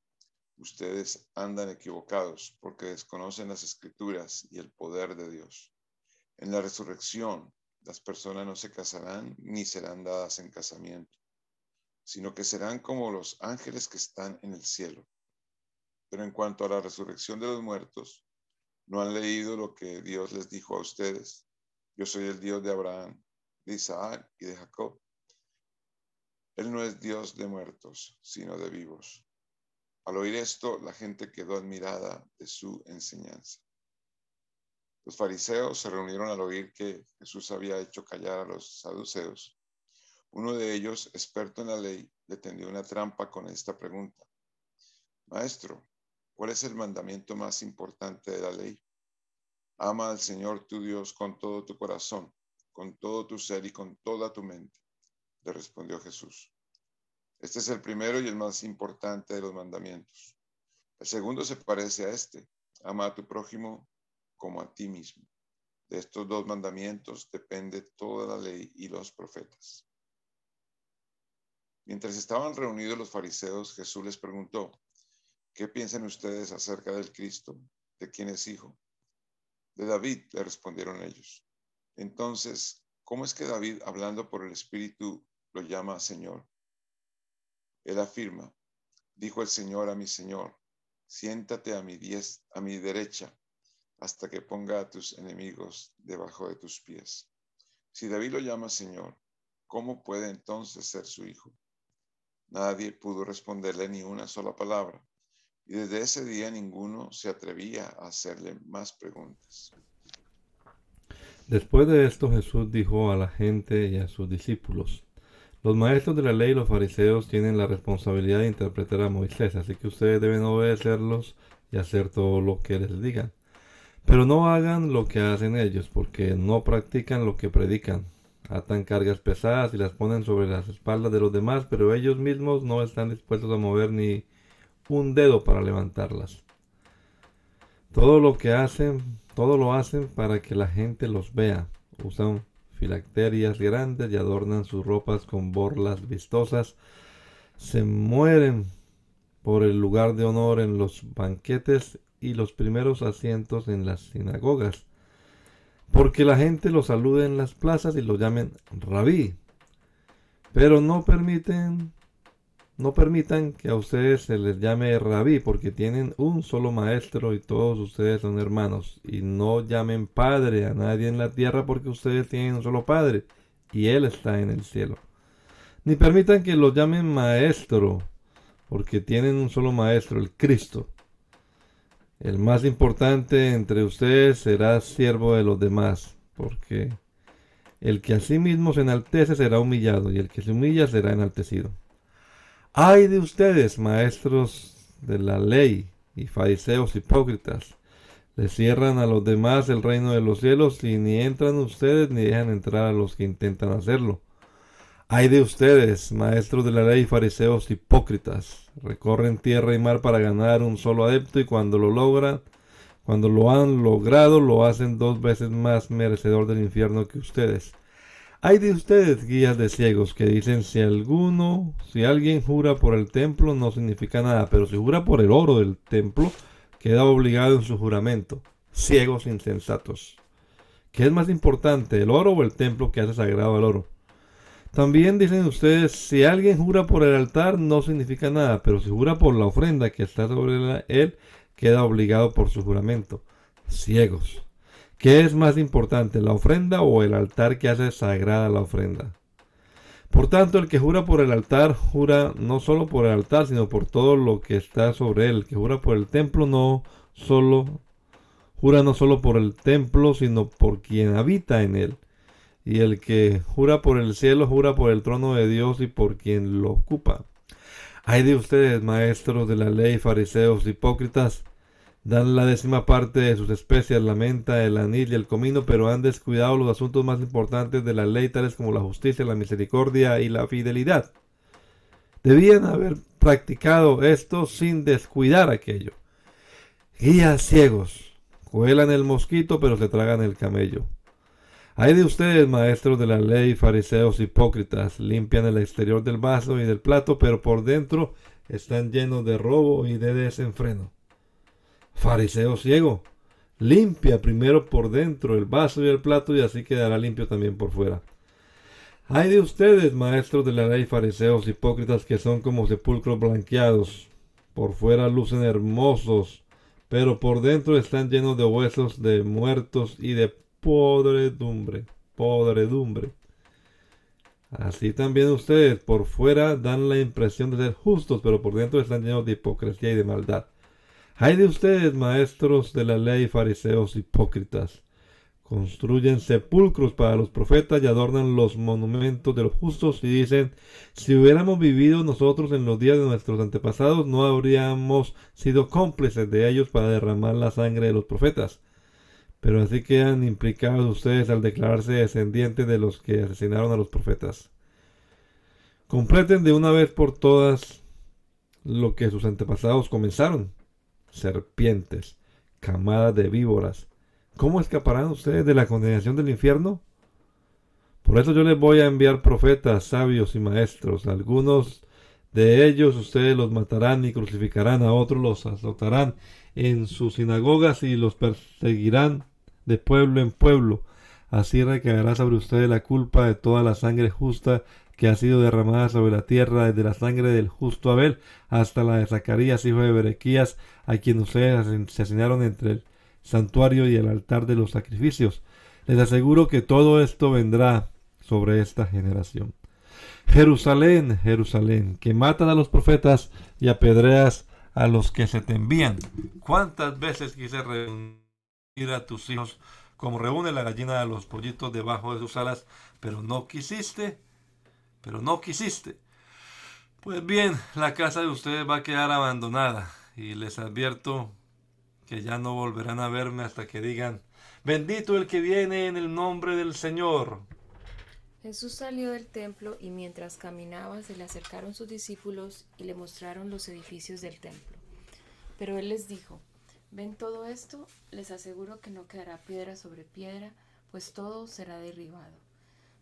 ustedes andan equivocados porque desconocen las escrituras y el poder de Dios. En la resurrección, las personas no se casarán ni serán dadas en casamiento, sino que serán como los ángeles que están en el cielo. Pero en cuanto a la resurrección de los muertos, ¿No han leído lo que Dios les dijo a ustedes? Yo soy el Dios de Abraham, de Isaac y de Jacob. Él no es Dios de muertos, sino de vivos. Al oír esto, la gente quedó admirada de su enseñanza. Los fariseos se reunieron al oír que Jesús había hecho callar a los saduceos. Uno de ellos, experto en la ley, le tendió una trampa con esta pregunta. Maestro, ¿Cuál es el mandamiento más importante de la ley? Ama al Señor tu Dios con todo tu corazón, con todo tu ser y con toda tu mente, le respondió Jesús. Este es el primero y el más importante de los mandamientos. El segundo se parece a este. Ama a tu prójimo como a ti mismo. De estos dos mandamientos depende toda la ley y los profetas. Mientras estaban reunidos los fariseos, Jesús les preguntó, ¿Qué piensan ustedes acerca del Cristo? ¿De quién es hijo? De David, le respondieron ellos. Entonces, ¿cómo es que David, hablando por el Espíritu, lo llama Señor? Él afirma, dijo el Señor a mi Señor, siéntate a mi, diez, a mi derecha hasta que ponga a tus enemigos debajo de tus pies. Si David lo llama Señor, ¿cómo puede entonces ser su hijo? Nadie pudo responderle ni una sola palabra. Y desde ese día ninguno se atrevía a hacerle más preguntas. Después de esto Jesús dijo a la gente y a sus discípulos, los maestros de la ley y los fariseos tienen la responsabilidad de interpretar a Moisés, así que ustedes deben obedecerlos y hacer todo lo que les digan. Pero no hagan lo que hacen ellos, porque no practican lo que predican. Atan cargas pesadas y las ponen sobre las espaldas de los demás, pero ellos mismos no están dispuestos a mover ni un dedo para levantarlas. Todo lo que hacen, todo lo hacen para que la gente los vea. Usan filacterias grandes y adornan sus ropas con borlas vistosas. Se mueren por el lugar de honor en los banquetes y los primeros asientos en las sinagogas, porque la gente los salude en las plazas y lo llamen rabí. Pero no permiten no permitan que a ustedes se les llame rabí porque tienen un solo maestro y todos ustedes son hermanos. Y no llamen padre a nadie en la tierra porque ustedes tienen un solo padre y él está en el cielo. Ni permitan que los llamen maestro porque tienen un solo maestro, el Cristo. El más importante entre ustedes será siervo de los demás, porque el que a sí mismo se enaltece será humillado y el que se humilla será enaltecido. Ay de ustedes, maestros de la ley y fariseos hipócritas. Le cierran a los demás el reino de los cielos y ni entran ustedes ni dejan entrar a los que intentan hacerlo. Ay de ustedes, maestros de la ley y fariseos hipócritas. Recorren tierra y mar para ganar un solo adepto y cuando lo logran, cuando lo han logrado, lo hacen dos veces más merecedor del infierno que ustedes. Hay de ustedes guías de ciegos que dicen si alguno, si alguien jura por el templo no significa nada, pero si jura por el oro del templo, queda obligado en su juramento. Ciegos insensatos. ¿Qué es más importante, el oro o el templo que hace sagrado el oro? También dicen ustedes, si alguien jura por el altar no significa nada, pero si jura por la ofrenda que está sobre él, queda obligado por su juramento. Ciegos. ¿Qué es más importante, la ofrenda o el altar que hace sagrada la ofrenda? Por tanto, el que jura por el altar, jura no solo por el altar, sino por todo lo que está sobre él. El que jura por el templo, no solo jura no solo por el templo, sino por quien habita en él. Y el que jura por el cielo, jura por el trono de Dios y por quien lo ocupa. Hay de ustedes, maestros de la ley, fariseos, hipócritas, Dan la décima parte de sus especias, la menta, el anil y el comino, pero han descuidado los asuntos más importantes de la ley, tales como la justicia, la misericordia y la fidelidad. Debían haber practicado esto sin descuidar aquello. Guías ciegos, cuelan el mosquito, pero se tragan el camello. Hay de ustedes, maestros de la ley, fariseos hipócritas, limpian el exterior del vaso y del plato, pero por dentro están llenos de robo y de desenfreno. Fariseo ciego, limpia primero por dentro el vaso y el plato y así quedará limpio también por fuera. Hay de ustedes, maestros de la ley, fariseos hipócritas, que son como sepulcros blanqueados. Por fuera lucen hermosos, pero por dentro están llenos de huesos de muertos y de podredumbre. Podredumbre. Así también ustedes por fuera dan la impresión de ser justos, pero por dentro están llenos de hipocresía y de maldad. Hay de ustedes, maestros de la ley, fariseos hipócritas. Construyen sepulcros para los profetas y adornan los monumentos de los justos y dicen, si hubiéramos vivido nosotros en los días de nuestros antepasados, no habríamos sido cómplices de ellos para derramar la sangre de los profetas. Pero así quedan implicados ustedes al declararse descendientes de los que asesinaron a los profetas. Completen de una vez por todas lo que sus antepasados comenzaron serpientes, camadas de víboras. ¿Cómo escaparán ustedes de la condenación del infierno? Por eso yo les voy a enviar profetas, sabios y maestros. Algunos de ellos ustedes los matarán y crucificarán, a otros los azotarán en sus sinagogas y los perseguirán de pueblo en pueblo. Así recaerá sobre ustedes la culpa de toda la sangre justa que ha sido derramada sobre la tierra desde la sangre del justo Abel hasta la de Zacarías, hijo de Berequías, a quien ustedes asesinaron entre el santuario y el altar de los sacrificios. Les aseguro que todo esto vendrá sobre esta generación. Jerusalén, Jerusalén, que matas a los profetas y apedreas a los que se te envían. ¿Cuántas veces quise reunir a tus hijos como reúne la gallina a los pollitos debajo de sus alas, pero no quisiste, pero no quisiste. Pues bien, la casa de ustedes va a quedar abandonada y les advierto que ya no volverán a verme hasta que digan, bendito el que viene en el nombre del Señor. Jesús salió del templo y mientras caminaba se le acercaron sus discípulos y le mostraron los edificios del templo. Pero él les dijo, ¿ven todo esto? Les aseguro que no quedará piedra sobre piedra, pues todo será derribado.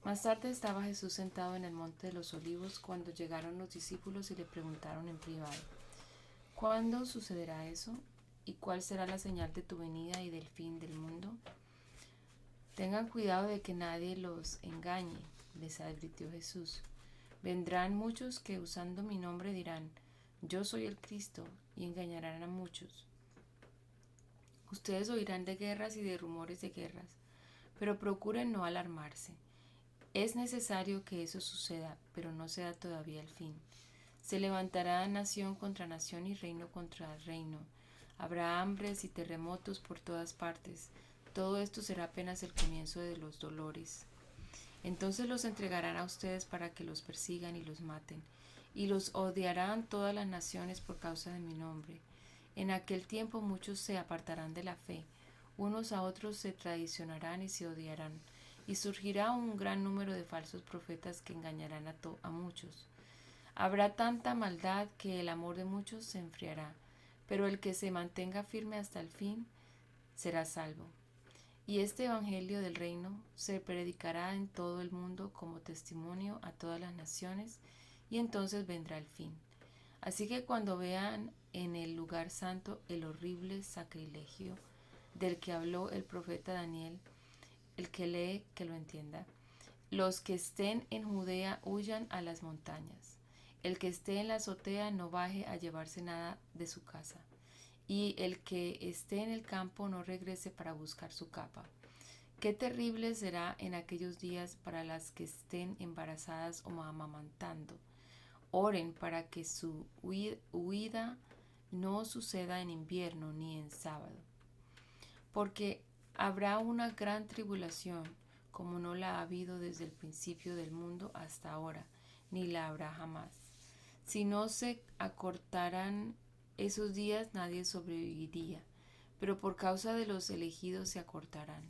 Más tarde estaba Jesús sentado en el monte de los olivos cuando llegaron los discípulos y le preguntaron en privado, ¿cuándo sucederá eso? ¿Y cuál será la señal de tu venida y del fin del mundo? Tengan cuidado de que nadie los engañe, les advirtió Jesús. Vendrán muchos que usando mi nombre dirán, yo soy el Cristo, y engañarán a muchos. Ustedes oirán de guerras y de rumores de guerras, pero procuren no alarmarse. Es necesario que eso suceda, pero no sea todavía el fin. Se levantará nación contra nación y reino contra reino. Habrá hambres y terremotos por todas partes todo esto será apenas el comienzo de los dolores. Entonces los entregarán a ustedes para que los persigan y los maten, y los odiarán todas las naciones por causa de mi nombre. En aquel tiempo muchos se apartarán de la fe, unos a otros se traicionarán y se odiarán, y surgirá un gran número de falsos profetas que engañarán a, a muchos. Habrá tanta maldad que el amor de muchos se enfriará, pero el que se mantenga firme hasta el fin será salvo. Y este Evangelio del Reino se predicará en todo el mundo como testimonio a todas las naciones, y entonces vendrá el fin. Así que cuando vean en el lugar santo el horrible sacrilegio del que habló el profeta Daniel, el que lee que lo entienda, los que estén en Judea huyan a las montañas, el que esté en la azotea no baje a llevarse nada de su casa y el que esté en el campo no regrese para buscar su capa. Qué terrible será en aquellos días para las que estén embarazadas o amamantando. Oren para que su huida no suceda en invierno ni en sábado. Porque habrá una gran tribulación, como no la ha habido desde el principio del mundo hasta ahora, ni la habrá jamás. Si no se acortarán esos días nadie sobreviviría, pero por causa de los elegidos se acortarán.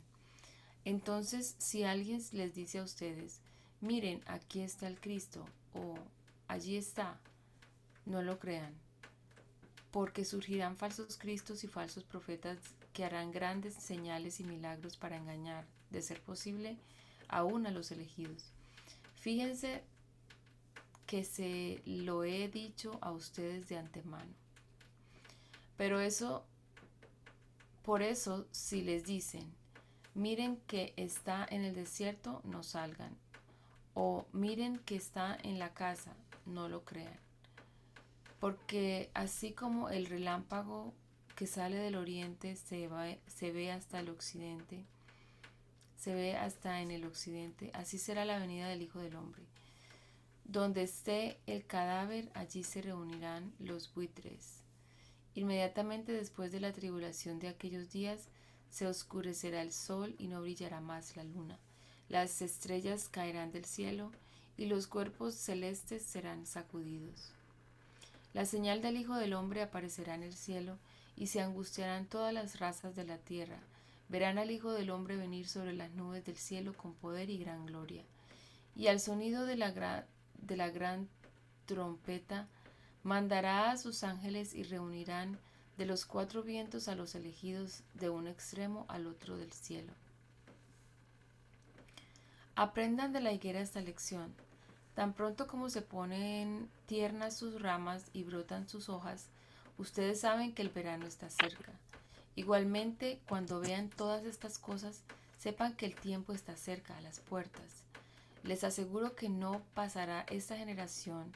Entonces, si alguien les dice a ustedes, miren, aquí está el Cristo, o allí está, no lo crean, porque surgirán falsos Cristos y falsos profetas que harán grandes señales y milagros para engañar, de ser posible, aún a los elegidos. Fíjense que se lo he dicho a ustedes de antemano. Pero eso, por eso, si les dicen, miren que está en el desierto, no salgan. O miren que está en la casa, no lo crean. Porque así como el relámpago que sale del oriente se, se ve hasta el occidente, se ve hasta en el occidente, así será la venida del Hijo del Hombre. Donde esté el cadáver, allí se reunirán los buitres. Inmediatamente después de la tribulación de aquellos días, se oscurecerá el sol y no brillará más la luna. Las estrellas caerán del cielo y los cuerpos celestes serán sacudidos. La señal del Hijo del Hombre aparecerá en el cielo y se angustiarán todas las razas de la tierra. Verán al Hijo del Hombre venir sobre las nubes del cielo con poder y gran gloria. Y al sonido de la, de la gran trompeta, Mandará a sus ángeles y reunirán de los cuatro vientos a los elegidos de un extremo al otro del cielo. Aprendan de la higuera esta lección. Tan pronto como se ponen tiernas sus ramas y brotan sus hojas, ustedes saben que el verano está cerca. Igualmente, cuando vean todas estas cosas, sepan que el tiempo está cerca a las puertas. Les aseguro que no pasará esta generación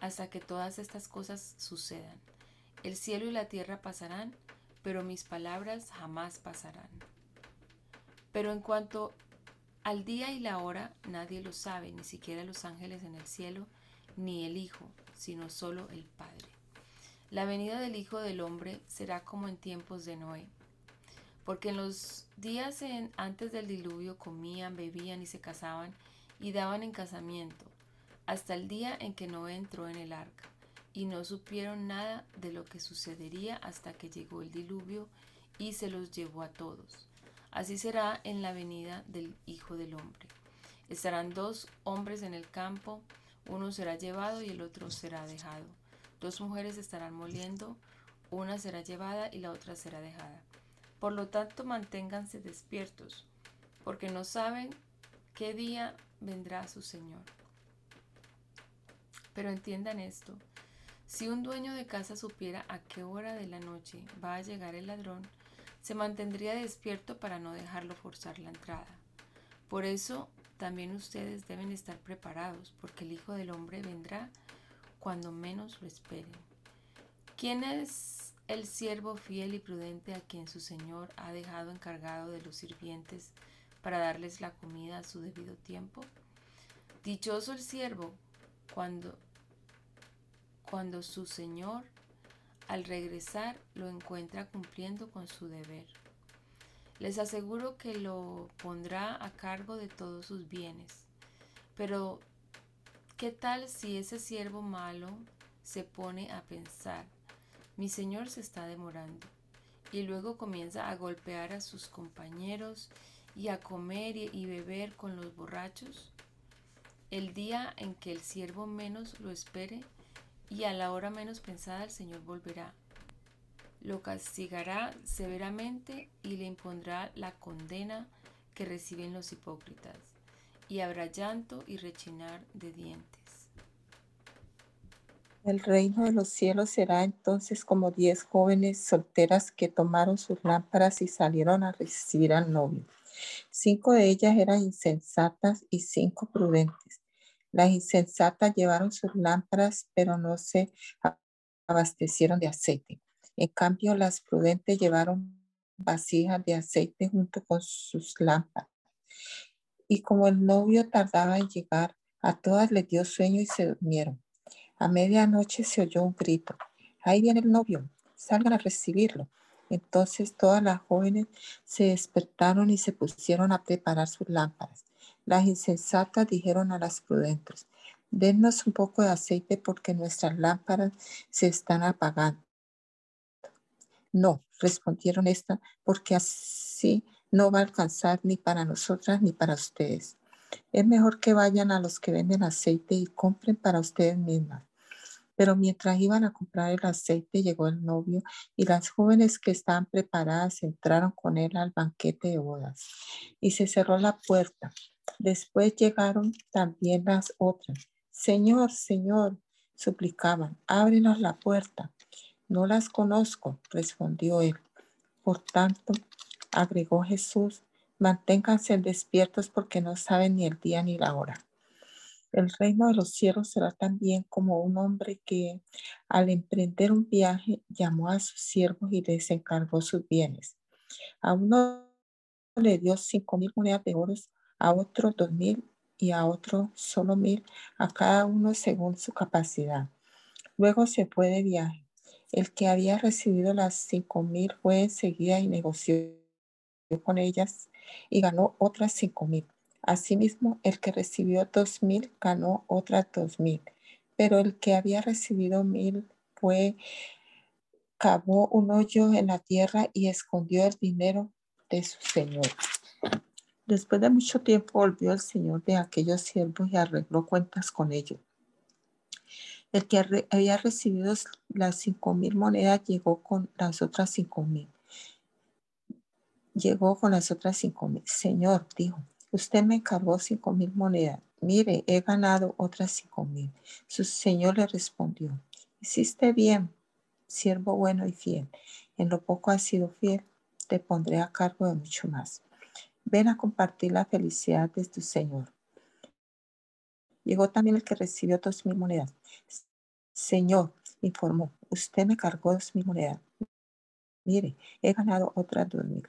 hasta que todas estas cosas sucedan. El cielo y la tierra pasarán, pero mis palabras jamás pasarán. Pero en cuanto al día y la hora, nadie lo sabe, ni siquiera los ángeles en el cielo, ni el Hijo, sino solo el Padre. La venida del Hijo del Hombre será como en tiempos de Noé. Porque en los días antes del diluvio comían, bebían y se casaban y daban en casamiento, hasta el día en que no entró en el arca, y no supieron nada de lo que sucedería hasta que llegó el diluvio y se los llevó a todos. Así será en la venida del Hijo del Hombre. Estarán dos hombres en el campo, uno será llevado y el otro será dejado. Dos mujeres estarán moliendo, una será llevada y la otra será dejada. Por lo tanto, manténganse despiertos, porque no saben qué día vendrá su Señor. Pero entiendan esto, si un dueño de casa supiera a qué hora de la noche va a llegar el ladrón, se mantendría despierto para no dejarlo forzar la entrada. Por eso también ustedes deben estar preparados, porque el Hijo del Hombre vendrá cuando menos lo esperen. ¿Quién es el siervo fiel y prudente a quien su Señor ha dejado encargado de los sirvientes para darles la comida a su debido tiempo? Dichoso el siervo cuando, cuando su Señor al regresar lo encuentra cumpliendo con su deber. Les aseguro que lo pondrá a cargo de todos sus bienes. Pero, ¿qué tal si ese siervo malo se pone a pensar, mi señor se está demorando, y luego comienza a golpear a sus compañeros y a comer y beber con los borrachos? El día en que el siervo menos lo espere y a la hora menos pensada el Señor volverá lo castigará severamente y le impondrá la condena que reciben los hipócritas, y habrá llanto y rechinar de dientes. El reino de los cielos será entonces como diez jóvenes solteras que tomaron sus lámparas y salieron a recibir al novio. Cinco de ellas eran insensatas y cinco prudentes. Las insensatas llevaron sus lámparas, pero no se abastecieron de aceite. En cambio, las prudentes llevaron vasijas de aceite junto con sus lámparas. Y como el novio tardaba en llegar, a todas les dio sueño y se durmieron. A medianoche se oyó un grito. Ahí viene el novio, salgan a recibirlo. Entonces todas las jóvenes se despertaron y se pusieron a preparar sus lámparas. Las insensatas dijeron a las prudentes, dennos un poco de aceite porque nuestras lámparas se están apagando. No, respondieron esta, porque así no va a alcanzar ni para nosotras ni para ustedes. Es mejor que vayan a los que venden aceite y compren para ustedes mismas. Pero mientras iban a comprar el aceite, llegó el novio y las jóvenes que estaban preparadas entraron con él al banquete de bodas. Y se cerró la puerta. Después llegaron también las otras. Señor, Señor, suplicaban, ábrenos la puerta. No las conozco, respondió él. Por tanto, agregó Jesús, manténganse despiertos porque no saben ni el día ni la hora. El reino de los cielos será también como un hombre que al emprender un viaje llamó a sus siervos y les encargó sus bienes. A uno le dio cinco mil monedas de oro, a otro dos mil y a otro solo mil, a cada uno según su capacidad. Luego se fue de viaje. El que había recibido las cinco mil fue enseguida y negoció con ellas y ganó otras cinco mil. Asimismo, el que recibió dos mil ganó otras dos mil. Pero el que había recibido mil fue, cavó un hoyo en la tierra y escondió el dinero de su señor. Después de mucho tiempo volvió el señor de aquellos siervos y arregló cuentas con ellos. El que había recibido las cinco mil monedas llegó con las otras cinco mil. Llegó con las otras cinco mil. Señor, dijo, usted me encargó cinco mil monedas. Mire, he ganado otras cinco mil. Su señor le respondió, hiciste bien, siervo bueno y fiel. En lo poco has sido fiel, te pondré a cargo de mucho más. Ven a compartir la felicidad de tu Señor. Llegó también el que recibió dos mil monedas. Señor, informó, usted me cargó dos mil monedas. Mire, he ganado otras dos mil.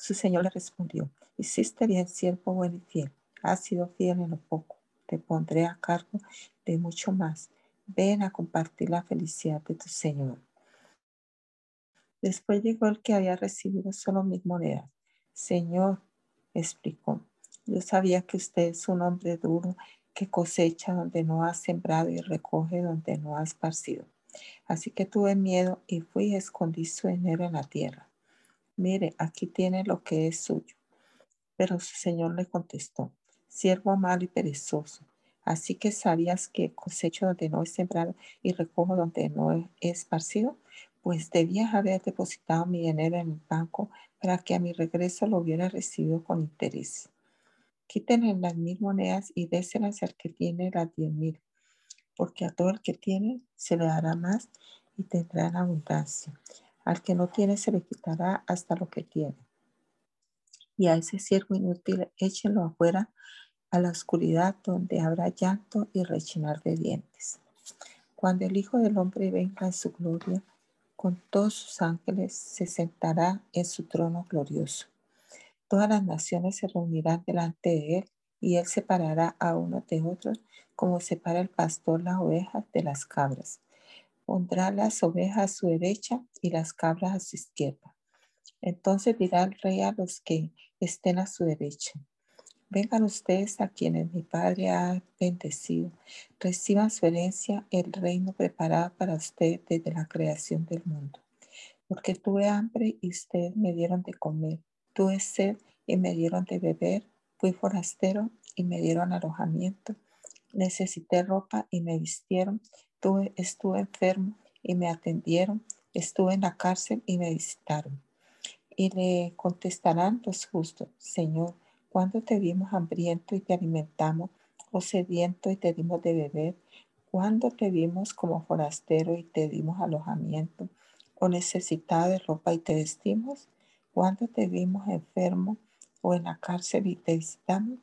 Su señor le respondió, hiciste bien, siervo bueno y fiel. Has sido fiel en lo poco. Te pondré a cargo de mucho más. Ven a compartir la felicidad de tu Señor. Después llegó el que había recibido solo mil monedas. Señor, explicó, yo sabía que usted es un hombre duro que cosecha donde no ha sembrado y recoge donde no ha esparcido. Así que tuve miedo y fui y escondí su dinero en la tierra. Mire, aquí tiene lo que es suyo. Pero su señor le contestó, siervo malo y perezoso. Así que sabías que cosecho donde no he sembrado y recojo donde no he esparcido, pues debías haber depositado mi dinero en el banco para que a mi regreso lo hubiera recibido con interés. Quítenle las mil monedas y déselas al que tiene las diez mil, porque a todo el que tiene se le dará más y tendrá en abundancia. Al que no tiene se le quitará hasta lo que tiene. Y a ese siervo inútil échenlo afuera a la oscuridad donde habrá llanto y rechinar de dientes. Cuando el Hijo del Hombre venga en su gloria, con todos sus ángeles se sentará en su trono glorioso. Todas las naciones se reunirán delante de él y él separará a unos de otros como separa el pastor las ovejas de las cabras. Pondrá las ovejas a su derecha y las cabras a su izquierda. Entonces dirá el rey a los que estén a su derecha. Vengan ustedes a quienes mi Padre ha bendecido. Reciban su herencia, el reino preparado para ustedes desde la creación del mundo. Porque tuve hambre y ustedes me dieron de comer Tuve sed y me dieron de beber. Fui forastero y me dieron alojamiento. Necesité ropa y me vistieron. Tuve, estuve enfermo y me atendieron. Estuve en la cárcel y me visitaron. Y le contestarán los justos, Señor, ¿cuándo te vimos hambriento y te alimentamos, o sediento y te dimos de beber? ¿Cuándo te vimos como forastero y te dimos alojamiento, o necesitado de ropa y te vestimos? ¿Cuándo te vimos enfermo o en la cárcel y te visitamos?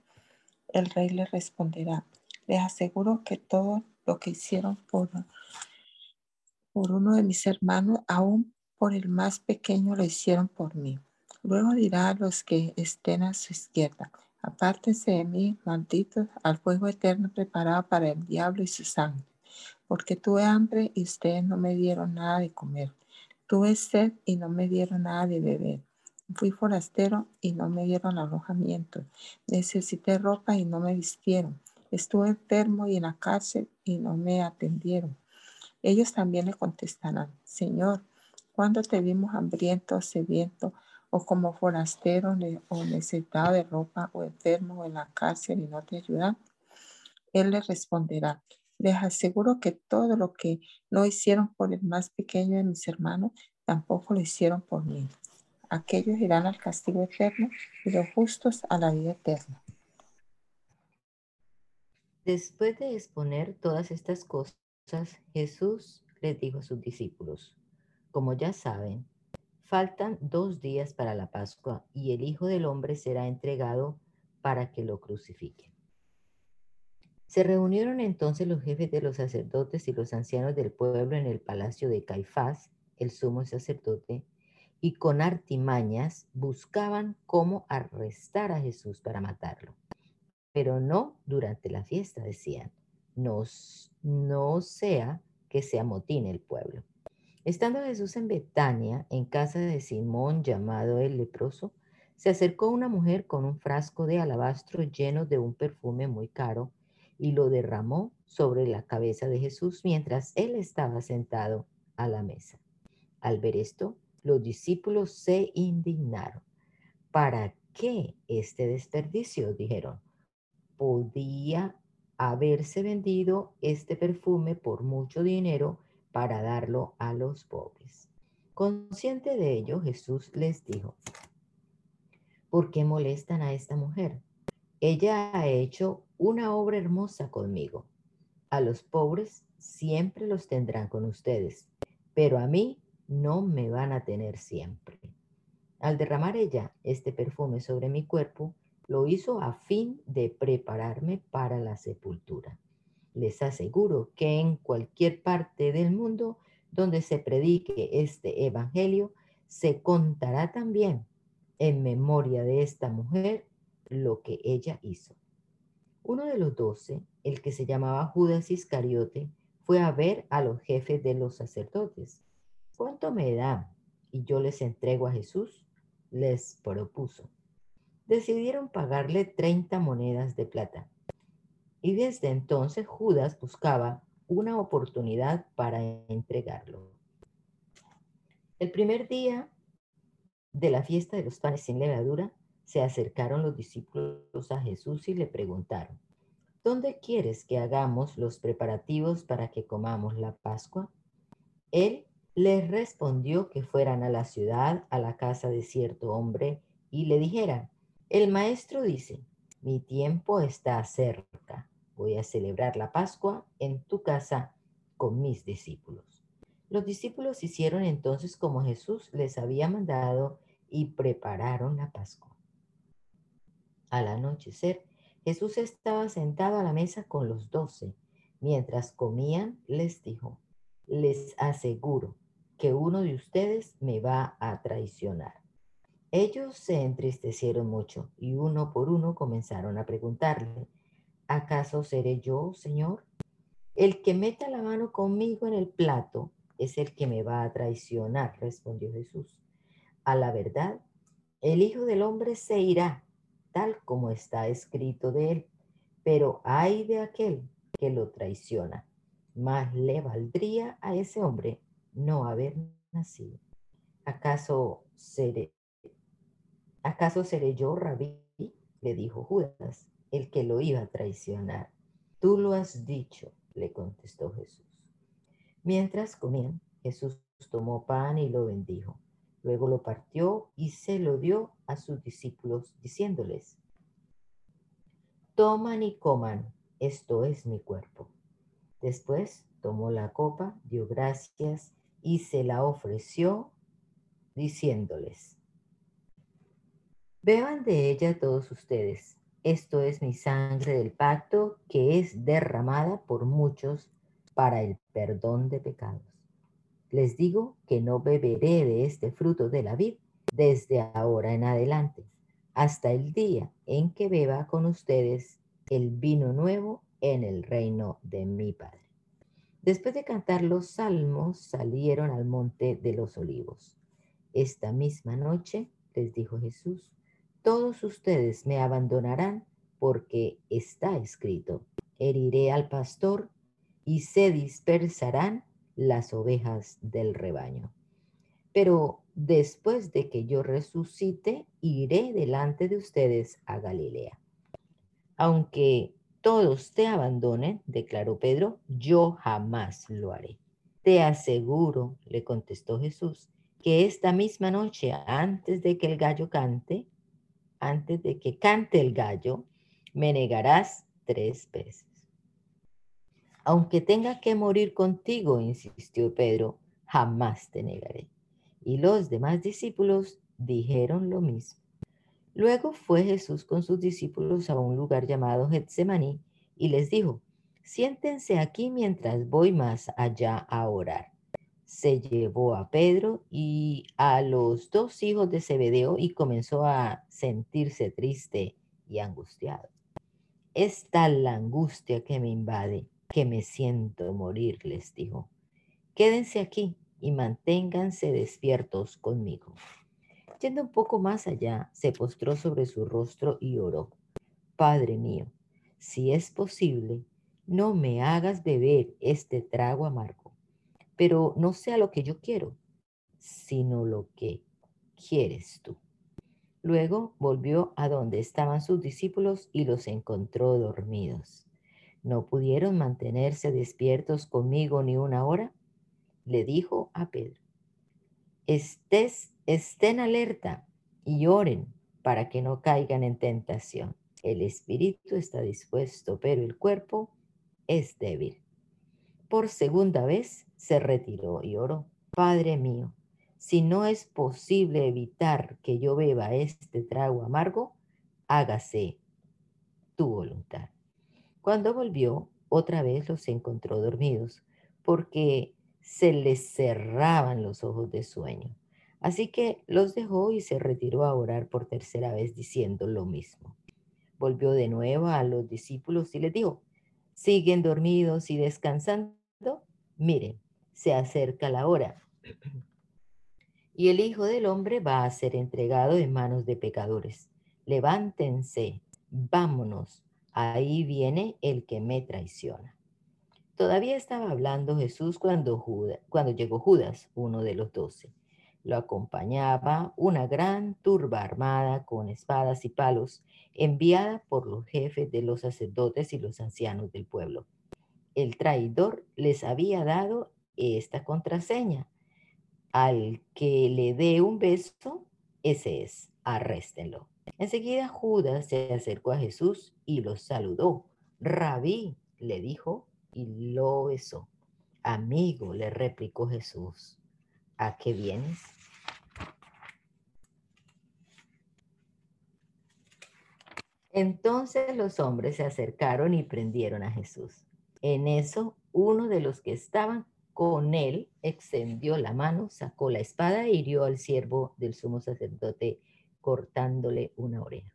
El rey le responderá, les aseguro que todo lo que hicieron por, por uno de mis hermanos, aún por el más pequeño lo hicieron por mí. Luego dirá a los que estén a su izquierda, apártense de mí, malditos, al fuego eterno preparado para el diablo y su sangre, porque tuve hambre y ustedes no me dieron nada de comer. Tuve sed y no me dieron nada de beber. Fui forastero y no me dieron alojamiento. Necesité ropa y no me vistieron. Estuve enfermo y en la cárcel y no me atendieron. Ellos también le contestarán, Señor, ¿cuándo te vimos hambriento o sediento o como forastero o necesitado de ropa o enfermo o en la cárcel y no te ayudan? Él les responderá, les aseguro que todo lo que no hicieron por el más pequeño de mis hermanos, tampoco lo hicieron por mí aquellos irán al castigo eterno y los justos a la vida eterna. Después de exponer todas estas cosas, Jesús les dijo a sus discípulos, como ya saben, faltan dos días para la Pascua y el Hijo del Hombre será entregado para que lo crucifiquen. Se reunieron entonces los jefes de los sacerdotes y los ancianos del pueblo en el palacio de Caifás, el sumo sacerdote, y con artimañas buscaban cómo arrestar a Jesús para matarlo. Pero no durante la fiesta, decían, no, no sea que se amotine el pueblo. Estando Jesús en Betania, en casa de Simón llamado el leproso, se acercó una mujer con un frasco de alabastro lleno de un perfume muy caro y lo derramó sobre la cabeza de Jesús mientras él estaba sentado a la mesa. Al ver esto, los discípulos se indignaron. ¿Para qué este desperdicio? Dijeron. Podía haberse vendido este perfume por mucho dinero para darlo a los pobres. Consciente de ello, Jesús les dijo, ¿por qué molestan a esta mujer? Ella ha hecho una obra hermosa conmigo. A los pobres siempre los tendrán con ustedes, pero a mí no me van a tener siempre. Al derramar ella este perfume sobre mi cuerpo, lo hizo a fin de prepararme para la sepultura. Les aseguro que en cualquier parte del mundo donde se predique este evangelio, se contará también en memoria de esta mujer lo que ella hizo. Uno de los doce, el que se llamaba Judas Iscariote, fue a ver a los jefes de los sacerdotes ¿Cuánto me da y yo les entrego a Jesús, les propuso. Decidieron pagarle 30 monedas de plata. Y desde entonces Judas buscaba una oportunidad para entregarlo. El primer día de la fiesta de los panes sin levadura, se acercaron los discípulos a Jesús y le preguntaron, ¿dónde quieres que hagamos los preparativos para que comamos la Pascua? Él les respondió que fueran a la ciudad, a la casa de cierto hombre, y le dijeran, el maestro dice, mi tiempo está cerca, voy a celebrar la Pascua en tu casa con mis discípulos. Los discípulos hicieron entonces como Jesús les había mandado y prepararon la Pascua. Al anochecer, Jesús estaba sentado a la mesa con los doce. Mientras comían, les dijo, les aseguro que uno de ustedes me va a traicionar. Ellos se entristecieron mucho y uno por uno comenzaron a preguntarle, ¿acaso seré yo, Señor? El que meta la mano conmigo en el plato es el que me va a traicionar, respondió Jesús. A la verdad, el Hijo del Hombre se irá tal como está escrito de él. Pero hay de aquel que lo traiciona. Más le valdría a ese hombre no haber nacido. ¿Acaso seré, acaso seré yo, rabí? Le dijo Judas, el que lo iba a traicionar. Tú lo has dicho, le contestó Jesús. Mientras comían, Jesús tomó pan y lo bendijo Luego lo partió y se lo dio a sus discípulos, diciéndoles, toman y coman, esto es mi cuerpo. Después tomó la copa, dio gracias y se la ofreció, diciéndoles, beban de ella todos ustedes, esto es mi sangre del pacto que es derramada por muchos para el perdón de pecados. Les digo que no beberé de este fruto de la vid desde ahora en adelante, hasta el día en que beba con ustedes el vino nuevo en el reino de mi Padre. Después de cantar los salmos, salieron al monte de los olivos. Esta misma noche, les dijo Jesús, todos ustedes me abandonarán porque está escrito, heriré al pastor y se dispersarán las ovejas del rebaño. Pero después de que yo resucite, iré delante de ustedes a Galilea. Aunque todos te abandonen, declaró Pedro, yo jamás lo haré. Te aseguro, le contestó Jesús, que esta misma noche, antes de que el gallo cante, antes de que cante el gallo, me negarás tres veces. Aunque tenga que morir contigo, insistió Pedro, jamás te negaré. Y los demás discípulos dijeron lo mismo. Luego fue Jesús con sus discípulos a un lugar llamado Getsemaní y les dijo, siéntense aquí mientras voy más allá a orar. Se llevó a Pedro y a los dos hijos de Zebedeo y comenzó a sentirse triste y angustiado. Es tal la angustia que me invade que me siento morir, les dijo. Quédense aquí y manténganse despiertos conmigo. Yendo un poco más allá, se postró sobre su rostro y oró. Padre mío, si es posible, no me hagas beber este trago amargo, pero no sea lo que yo quiero, sino lo que quieres tú. Luego volvió a donde estaban sus discípulos y los encontró dormidos. ¿No pudieron mantenerse despiertos conmigo ni una hora? Le dijo a Pedro. Estés, estén alerta y oren para que no caigan en tentación. El espíritu está dispuesto, pero el cuerpo es débil. Por segunda vez se retiró y oró. Padre mío, si no es posible evitar que yo beba este trago amargo, hágase tu voluntad. Cuando volvió, otra vez los encontró dormidos, porque se les cerraban los ojos de sueño. Así que los dejó y se retiró a orar por tercera vez diciendo lo mismo. Volvió de nuevo a los discípulos y les dijo, ¿siguen dormidos y descansando? Miren, se acerca la hora y el Hijo del Hombre va a ser entregado en manos de pecadores. Levántense, vámonos, ahí viene el que me traiciona. Todavía estaba hablando Jesús cuando, cuando llegó Judas, uno de los doce. Lo acompañaba una gran turba armada con espadas y palos, enviada por los jefes de los sacerdotes y los ancianos del pueblo. El traidor les había dado esta contraseña al que le dé un beso, ese es, arréstenlo. Enseguida Judas se acercó a Jesús y lo saludó. Rabí, le dijo, y lo besó. Amigo, le replicó Jesús, ¿a qué vienes? Entonces los hombres se acercaron y prendieron a Jesús. En eso, uno de los que estaban con él extendió la mano, sacó la espada e hirió al siervo del sumo sacerdote, cortándole una oreja.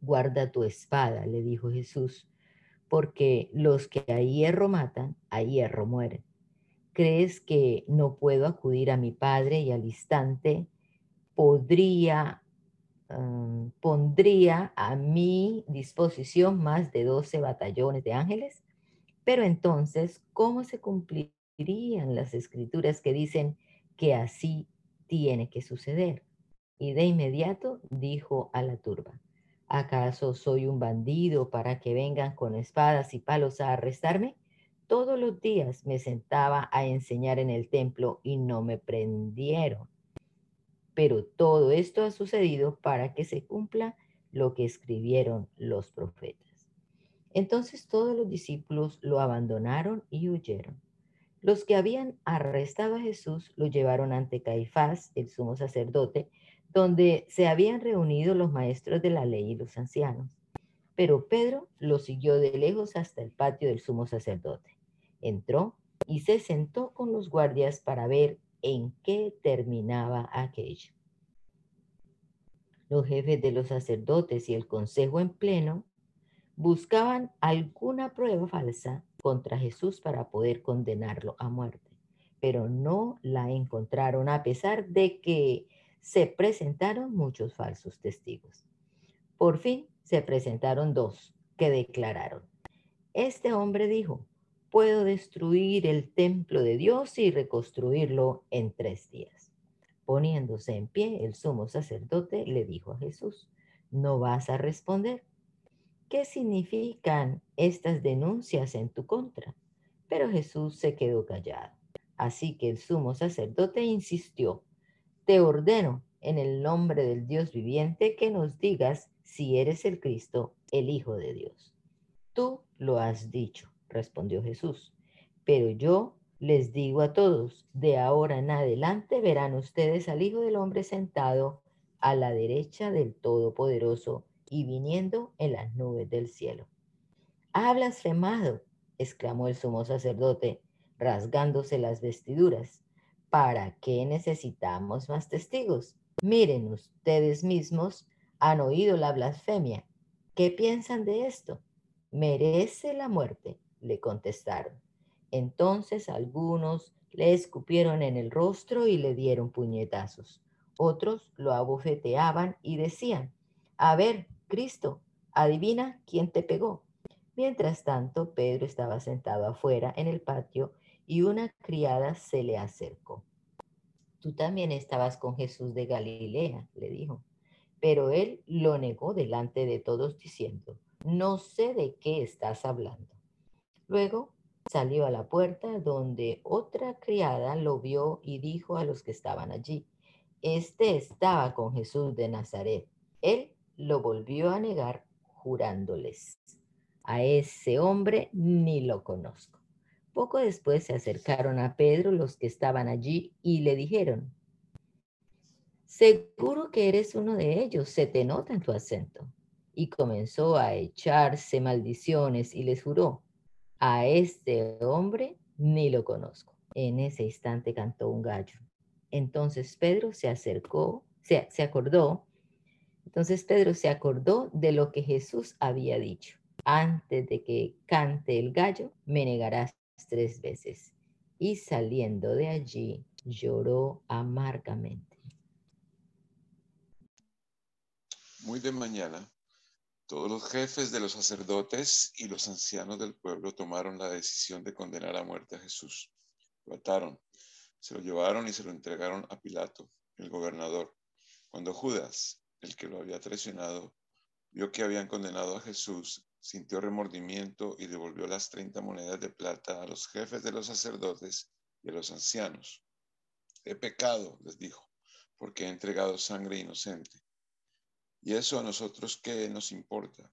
Guarda tu espada, le dijo Jesús, porque los que a hierro matan, a hierro mueren. ¿Crees que no puedo acudir a mi Padre y al instante podría, um, pondría a mi disposición más de doce batallones de ángeles? Pero entonces, ¿cómo se cumpliría? dirían las escrituras que dicen que así tiene que suceder. Y de inmediato dijo a la turba, ¿acaso soy un bandido para que vengan con espadas y palos a arrestarme? Todos los días me sentaba a enseñar en el templo y no me prendieron. Pero todo esto ha sucedido para que se cumpla lo que escribieron los profetas. Entonces todos los discípulos lo abandonaron y huyeron. Los que habían arrestado a Jesús lo llevaron ante Caifás, el sumo sacerdote, donde se habían reunido los maestros de la ley y los ancianos. Pero Pedro lo siguió de lejos hasta el patio del sumo sacerdote. Entró y se sentó con los guardias para ver en qué terminaba aquello. Los jefes de los sacerdotes y el consejo en pleno buscaban alguna prueba falsa contra Jesús para poder condenarlo a muerte, pero no la encontraron a pesar de que se presentaron muchos falsos testigos. Por fin se presentaron dos que declararon, este hombre dijo, puedo destruir el templo de Dios y reconstruirlo en tres días. Poniéndose en pie, el sumo sacerdote le dijo a Jesús, no vas a responder ¿qué significan estas denuncias en tu contra? Pero Jesús se quedó callado. Así que el sumo sacerdote insistió, te ordeno en el nombre del Dios viviente que nos digas si eres el Cristo, el Hijo de Dios. Tú lo has dicho, respondió Jesús, pero yo les digo a todos, de ahora en adelante verán ustedes al Hijo del Hombre sentado a la derecha del Todopoderoso y viniendo en las nubes del cielo. Ha blasfemado, exclamó el sumo sacerdote, rasgándose las vestiduras. ¿Para qué necesitamos más testigos? Miren ustedes mismos, han oído la blasfemia. ¿Qué piensan de esto? Merece la muerte, le contestaron. Entonces algunos le escupieron en el rostro y le dieron puñetazos. Otros lo abofeteaban y decían, a ver, Cristo, adivina quién te pegó. Mientras tanto, Pedro estaba sentado afuera en el patio y una criada se le acercó. Tú también estabas con Jesús de Galilea, le dijo. Pero él lo negó delante de todos diciendo, no sé de qué estás hablando. Luego salió a la puerta donde otra criada lo vio y dijo a los que estaban allí, este estaba con Jesús de Nazaret. Él lo volvió a negar jurándoles, a ese hombre ni lo conozco. Poco después se acercaron a Pedro los que estaban allí y le dijeron, seguro que eres uno de ellos, se te nota en tu acento. Y comenzó a echarse maldiciones y les juró, a este hombre ni lo conozco. En ese instante cantó un gallo. Entonces Pedro se acercó, se, se acordó entonces Pedro se acordó de lo que Jesús había dicho. Antes de que cante el gallo, me negarás tres veces. Y saliendo de allí, lloró amargamente. Muy de mañana, todos los jefes de los sacerdotes y los ancianos del pueblo tomaron la decisión de condenar a muerte a Jesús. Lo ataron, se lo llevaron y se lo entregaron a Pilato, el gobernador. Cuando Judas, el que lo había traicionado, vio que habían condenado a Jesús, sintió remordimiento y devolvió las treinta monedas de plata a los jefes de los sacerdotes y a los ancianos. He pecado, les dijo, porque he entregado sangre inocente. ¿Y eso a nosotros qué nos importa?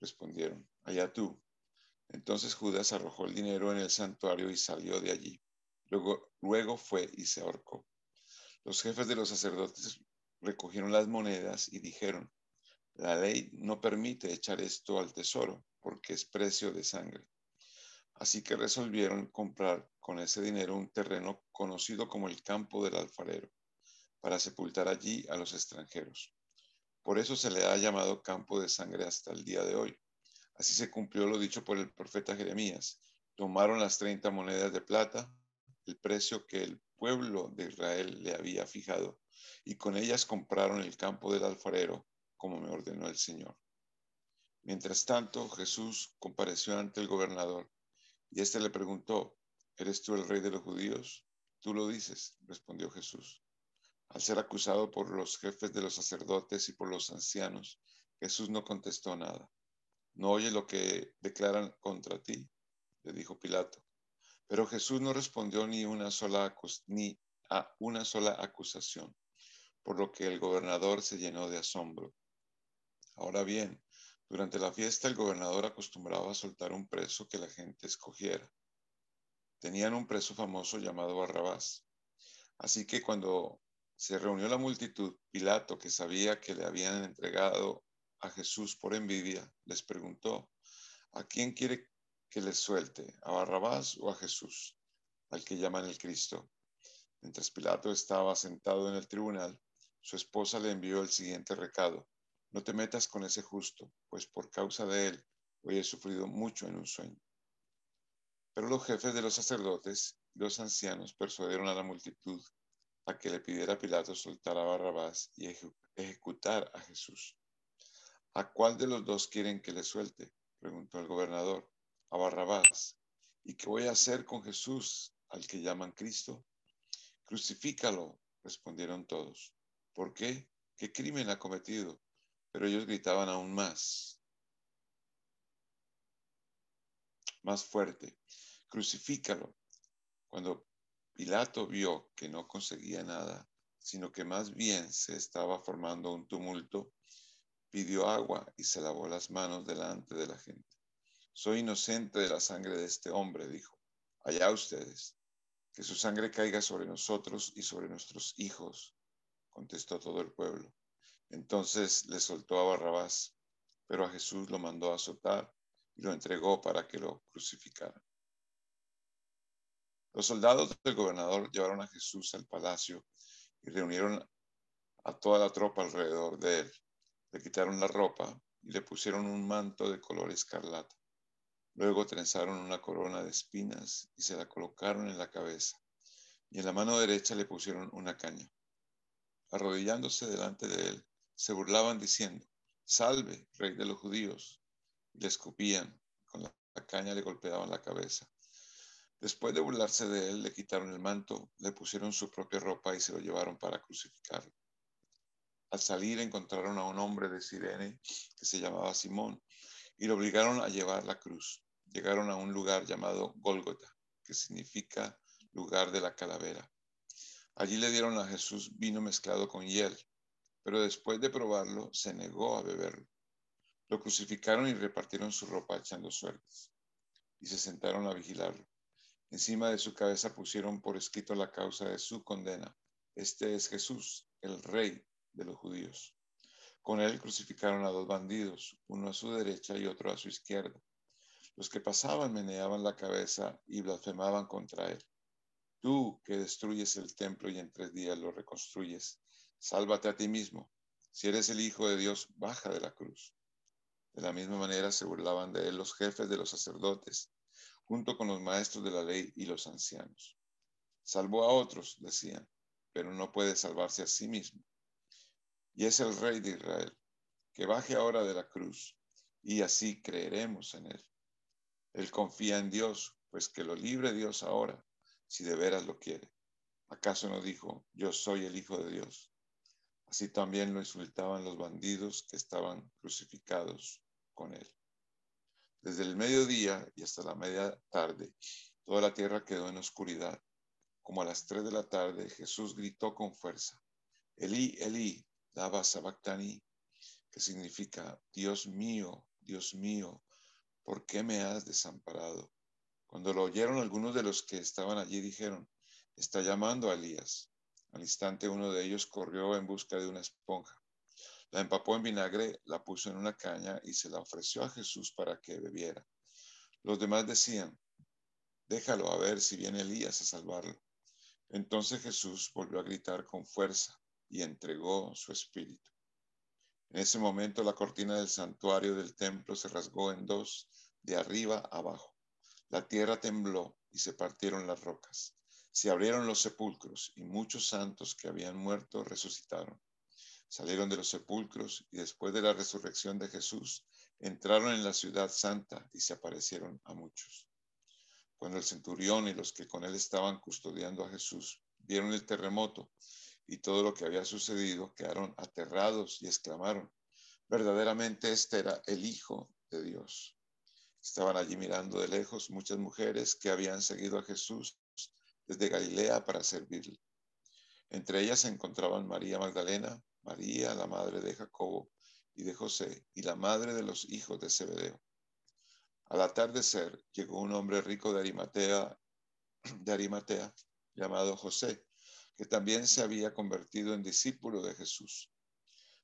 Respondieron, allá tú. Entonces Judas arrojó el dinero en el santuario y salió de allí. Luego, luego fue y se ahorcó. Los jefes de los sacerdotes recogieron las monedas y dijeron, la ley no permite echar esto al tesoro porque es precio de sangre. Así que resolvieron comprar con ese dinero un terreno conocido como el campo del alfarero para sepultar allí a los extranjeros. Por eso se le ha llamado campo de sangre hasta el día de hoy. Así se cumplió lo dicho por el profeta Jeremías. Tomaron las 30 monedas de plata, el precio que el pueblo de Israel le había fijado, y con ellas compraron el campo del alfarero como me ordenó el Señor. Mientras tanto, Jesús compareció ante el gobernador y éste le preguntó, ¿eres tú el rey de los judíos? Tú lo dices, respondió Jesús. Al ser acusado por los jefes de los sacerdotes y por los ancianos, Jesús no contestó nada. ¿No oye lo que declaran contra ti? le dijo Pilato. Pero Jesús no respondió ni, una sola ni a una sola acusación, por lo que el gobernador se llenó de asombro. Ahora bien, durante la fiesta el gobernador acostumbraba a soltar un preso que la gente escogiera. Tenían un preso famoso llamado Barrabás. Así que cuando se reunió la multitud, Pilato, que sabía que le habían entregado a Jesús por envidia, les preguntó, ¿a quién quiere que les suelte? ¿A Barrabás o a Jesús, al que llaman el Cristo? Mientras Pilato estaba sentado en el tribunal, su esposa le envió el siguiente recado. No te metas con ese justo, pues por causa de él hoy he sufrido mucho en un sueño. Pero los jefes de los sacerdotes y los ancianos persuadieron a la multitud a que le pidiera a Pilato soltar a Barrabás y ejecutar a Jesús. ¿A cuál de los dos quieren que le suelte? preguntó el gobernador. A Barrabás. ¿Y qué voy a hacer con Jesús, al que llaman Cristo? Crucifícalo, respondieron todos. ¿Por qué? ¿Qué crimen ha cometido? Pero ellos gritaban aún más, más fuerte, crucifícalo. Cuando Pilato vio que no conseguía nada, sino que más bien se estaba formando un tumulto, pidió agua y se lavó las manos delante de la gente. Soy inocente de la sangre de este hombre, dijo. Allá ustedes. Que su sangre caiga sobre nosotros y sobre nuestros hijos, contestó todo el pueblo. Entonces le soltó a Barrabás, pero a Jesús lo mandó a azotar y lo entregó para que lo crucificaran. Los soldados del gobernador llevaron a Jesús al palacio y reunieron a toda la tropa alrededor de él. Le quitaron la ropa y le pusieron un manto de color escarlata. Luego trenzaron una corona de espinas y se la colocaron en la cabeza. Y en la mano derecha le pusieron una caña. Arrodillándose delante de él, se burlaban diciendo, Salve, rey de los judíos. Le escupían, con la caña le golpeaban la cabeza. Después de burlarse de él, le quitaron el manto, le pusieron su propia ropa y se lo llevaron para crucificarlo. Al salir encontraron a un hombre de Sirene que se llamaba Simón y lo obligaron a llevar la cruz. Llegaron a un lugar llamado Gólgota, que significa lugar de la calavera. Allí le dieron a Jesús vino mezclado con hiel pero después de probarlo se negó a beberlo. Lo crucificaron y repartieron su ropa echando suertes, y se sentaron a vigilarlo. Encima de su cabeza pusieron por escrito la causa de su condena. Este es Jesús, el rey de los judíos. Con él crucificaron a dos bandidos, uno a su derecha y otro a su izquierda. Los que pasaban meneaban la cabeza y blasfemaban contra él. Tú que destruyes el templo y en tres días lo reconstruyes, sálvate a ti mismo. Si eres el Hijo de Dios, baja de la cruz. De la misma manera se burlaban de él los jefes de los sacerdotes, junto con los maestros de la ley y los ancianos. Salvó a otros, decían, pero no puede salvarse a sí mismo. Y es el Rey de Israel, que baje ahora de la cruz, y así creeremos en él. Él confía en Dios, pues que lo libre Dios ahora, si de veras lo quiere. ¿Acaso no dijo, yo soy el Hijo de Dios? Así también lo insultaban los bandidos que estaban crucificados con él. Desde el mediodía y hasta la media tarde, toda la tierra quedó en oscuridad. Como a las tres de la tarde, Jesús gritó con fuerza, Elí, Elí, daba sabactani, que significa, Dios mío, Dios mío, ¿por qué me has desamparado? Cuando lo oyeron algunos de los que estaban allí dijeron, está llamando a Elías. Al instante uno de ellos corrió en busca de una esponja. La empapó en vinagre, la puso en una caña y se la ofreció a Jesús para que bebiera. Los demás decían, déjalo a ver si viene Elías a salvarlo. Entonces Jesús volvió a gritar con fuerza y entregó su espíritu. En ese momento la cortina del santuario del templo se rasgó en dos, de arriba abajo. La tierra tembló y se partieron las rocas. Se abrieron los sepulcros y muchos santos que habían muerto resucitaron. Salieron de los sepulcros y después de la resurrección de Jesús entraron en la ciudad santa y se aparecieron a muchos. Cuando el centurión y los que con él estaban custodiando a Jesús vieron el terremoto y todo lo que había sucedido, quedaron aterrados y exclamaron, verdaderamente este era el Hijo de Dios. Estaban allí mirando de lejos muchas mujeres que habían seguido a Jesús desde Galilea para servirle. Entre ellas se encontraban María Magdalena, María, la madre de Jacobo y de José, y la madre de los hijos de Zebedeo. Al atardecer llegó un hombre rico de Arimatea, de Arimatea, llamado José, que también se había convertido en discípulo de Jesús.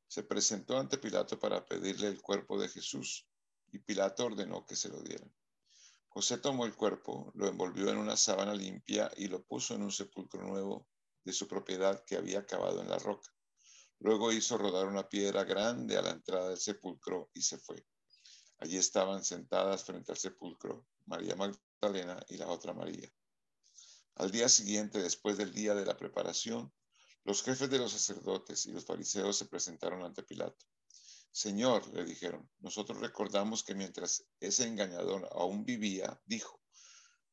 Se presentó ante Pilato para pedirle el cuerpo de Jesús, y Pilato ordenó que se lo dieran. José tomó el cuerpo, lo envolvió en una sábana limpia y lo puso en un sepulcro nuevo de su propiedad que había cavado en la roca. Luego hizo rodar una piedra grande a la entrada del sepulcro y se fue. Allí estaban sentadas frente al sepulcro María Magdalena y la otra María. Al día siguiente, después del día de la preparación, los jefes de los sacerdotes y los fariseos se presentaron ante Pilato. Señor, le dijeron, nosotros recordamos que mientras ese engañador aún vivía, dijo,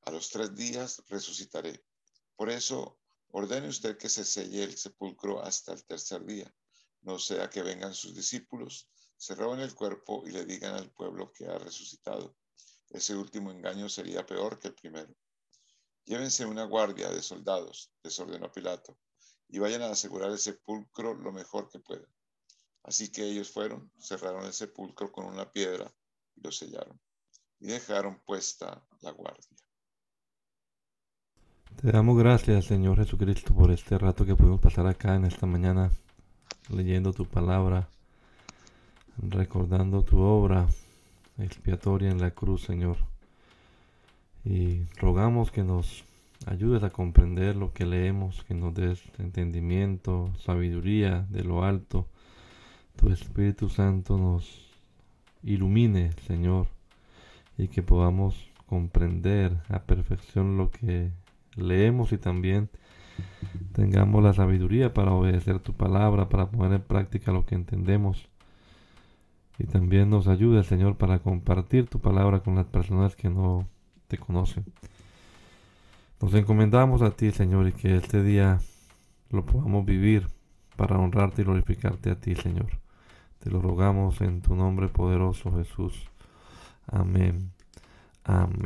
a los tres días resucitaré. Por eso, ordene usted que se selle el sepulcro hasta el tercer día no sea que vengan sus discípulos, se roben el cuerpo y le digan al pueblo que ha resucitado. Ese último engaño sería peor que el primero. Llévense una guardia de soldados, les ordenó Pilato, y vayan a asegurar el sepulcro lo mejor que puedan. Así que ellos fueron, cerraron el sepulcro con una piedra y lo sellaron, y dejaron puesta la guardia. Te damos gracias, Señor Jesucristo, por este rato que pudimos pasar acá en esta mañana leyendo tu palabra, recordando tu obra expiatoria en la cruz, Señor. Y rogamos que nos ayudes a comprender lo que leemos, que nos des entendimiento, sabiduría de lo alto. Tu Espíritu Santo nos ilumine, Señor, y que podamos comprender a perfección lo que leemos y también tengamos la sabiduría para obedecer tu palabra, para poner en práctica lo que entendemos. Y también nos ayude, Señor, para compartir tu palabra con las personas que no te conocen. Nos encomendamos a ti, Señor, y que este día lo podamos vivir para honrarte y glorificarte a ti, Señor. Te lo rogamos en tu nombre poderoso, Jesús. Amén. Amén.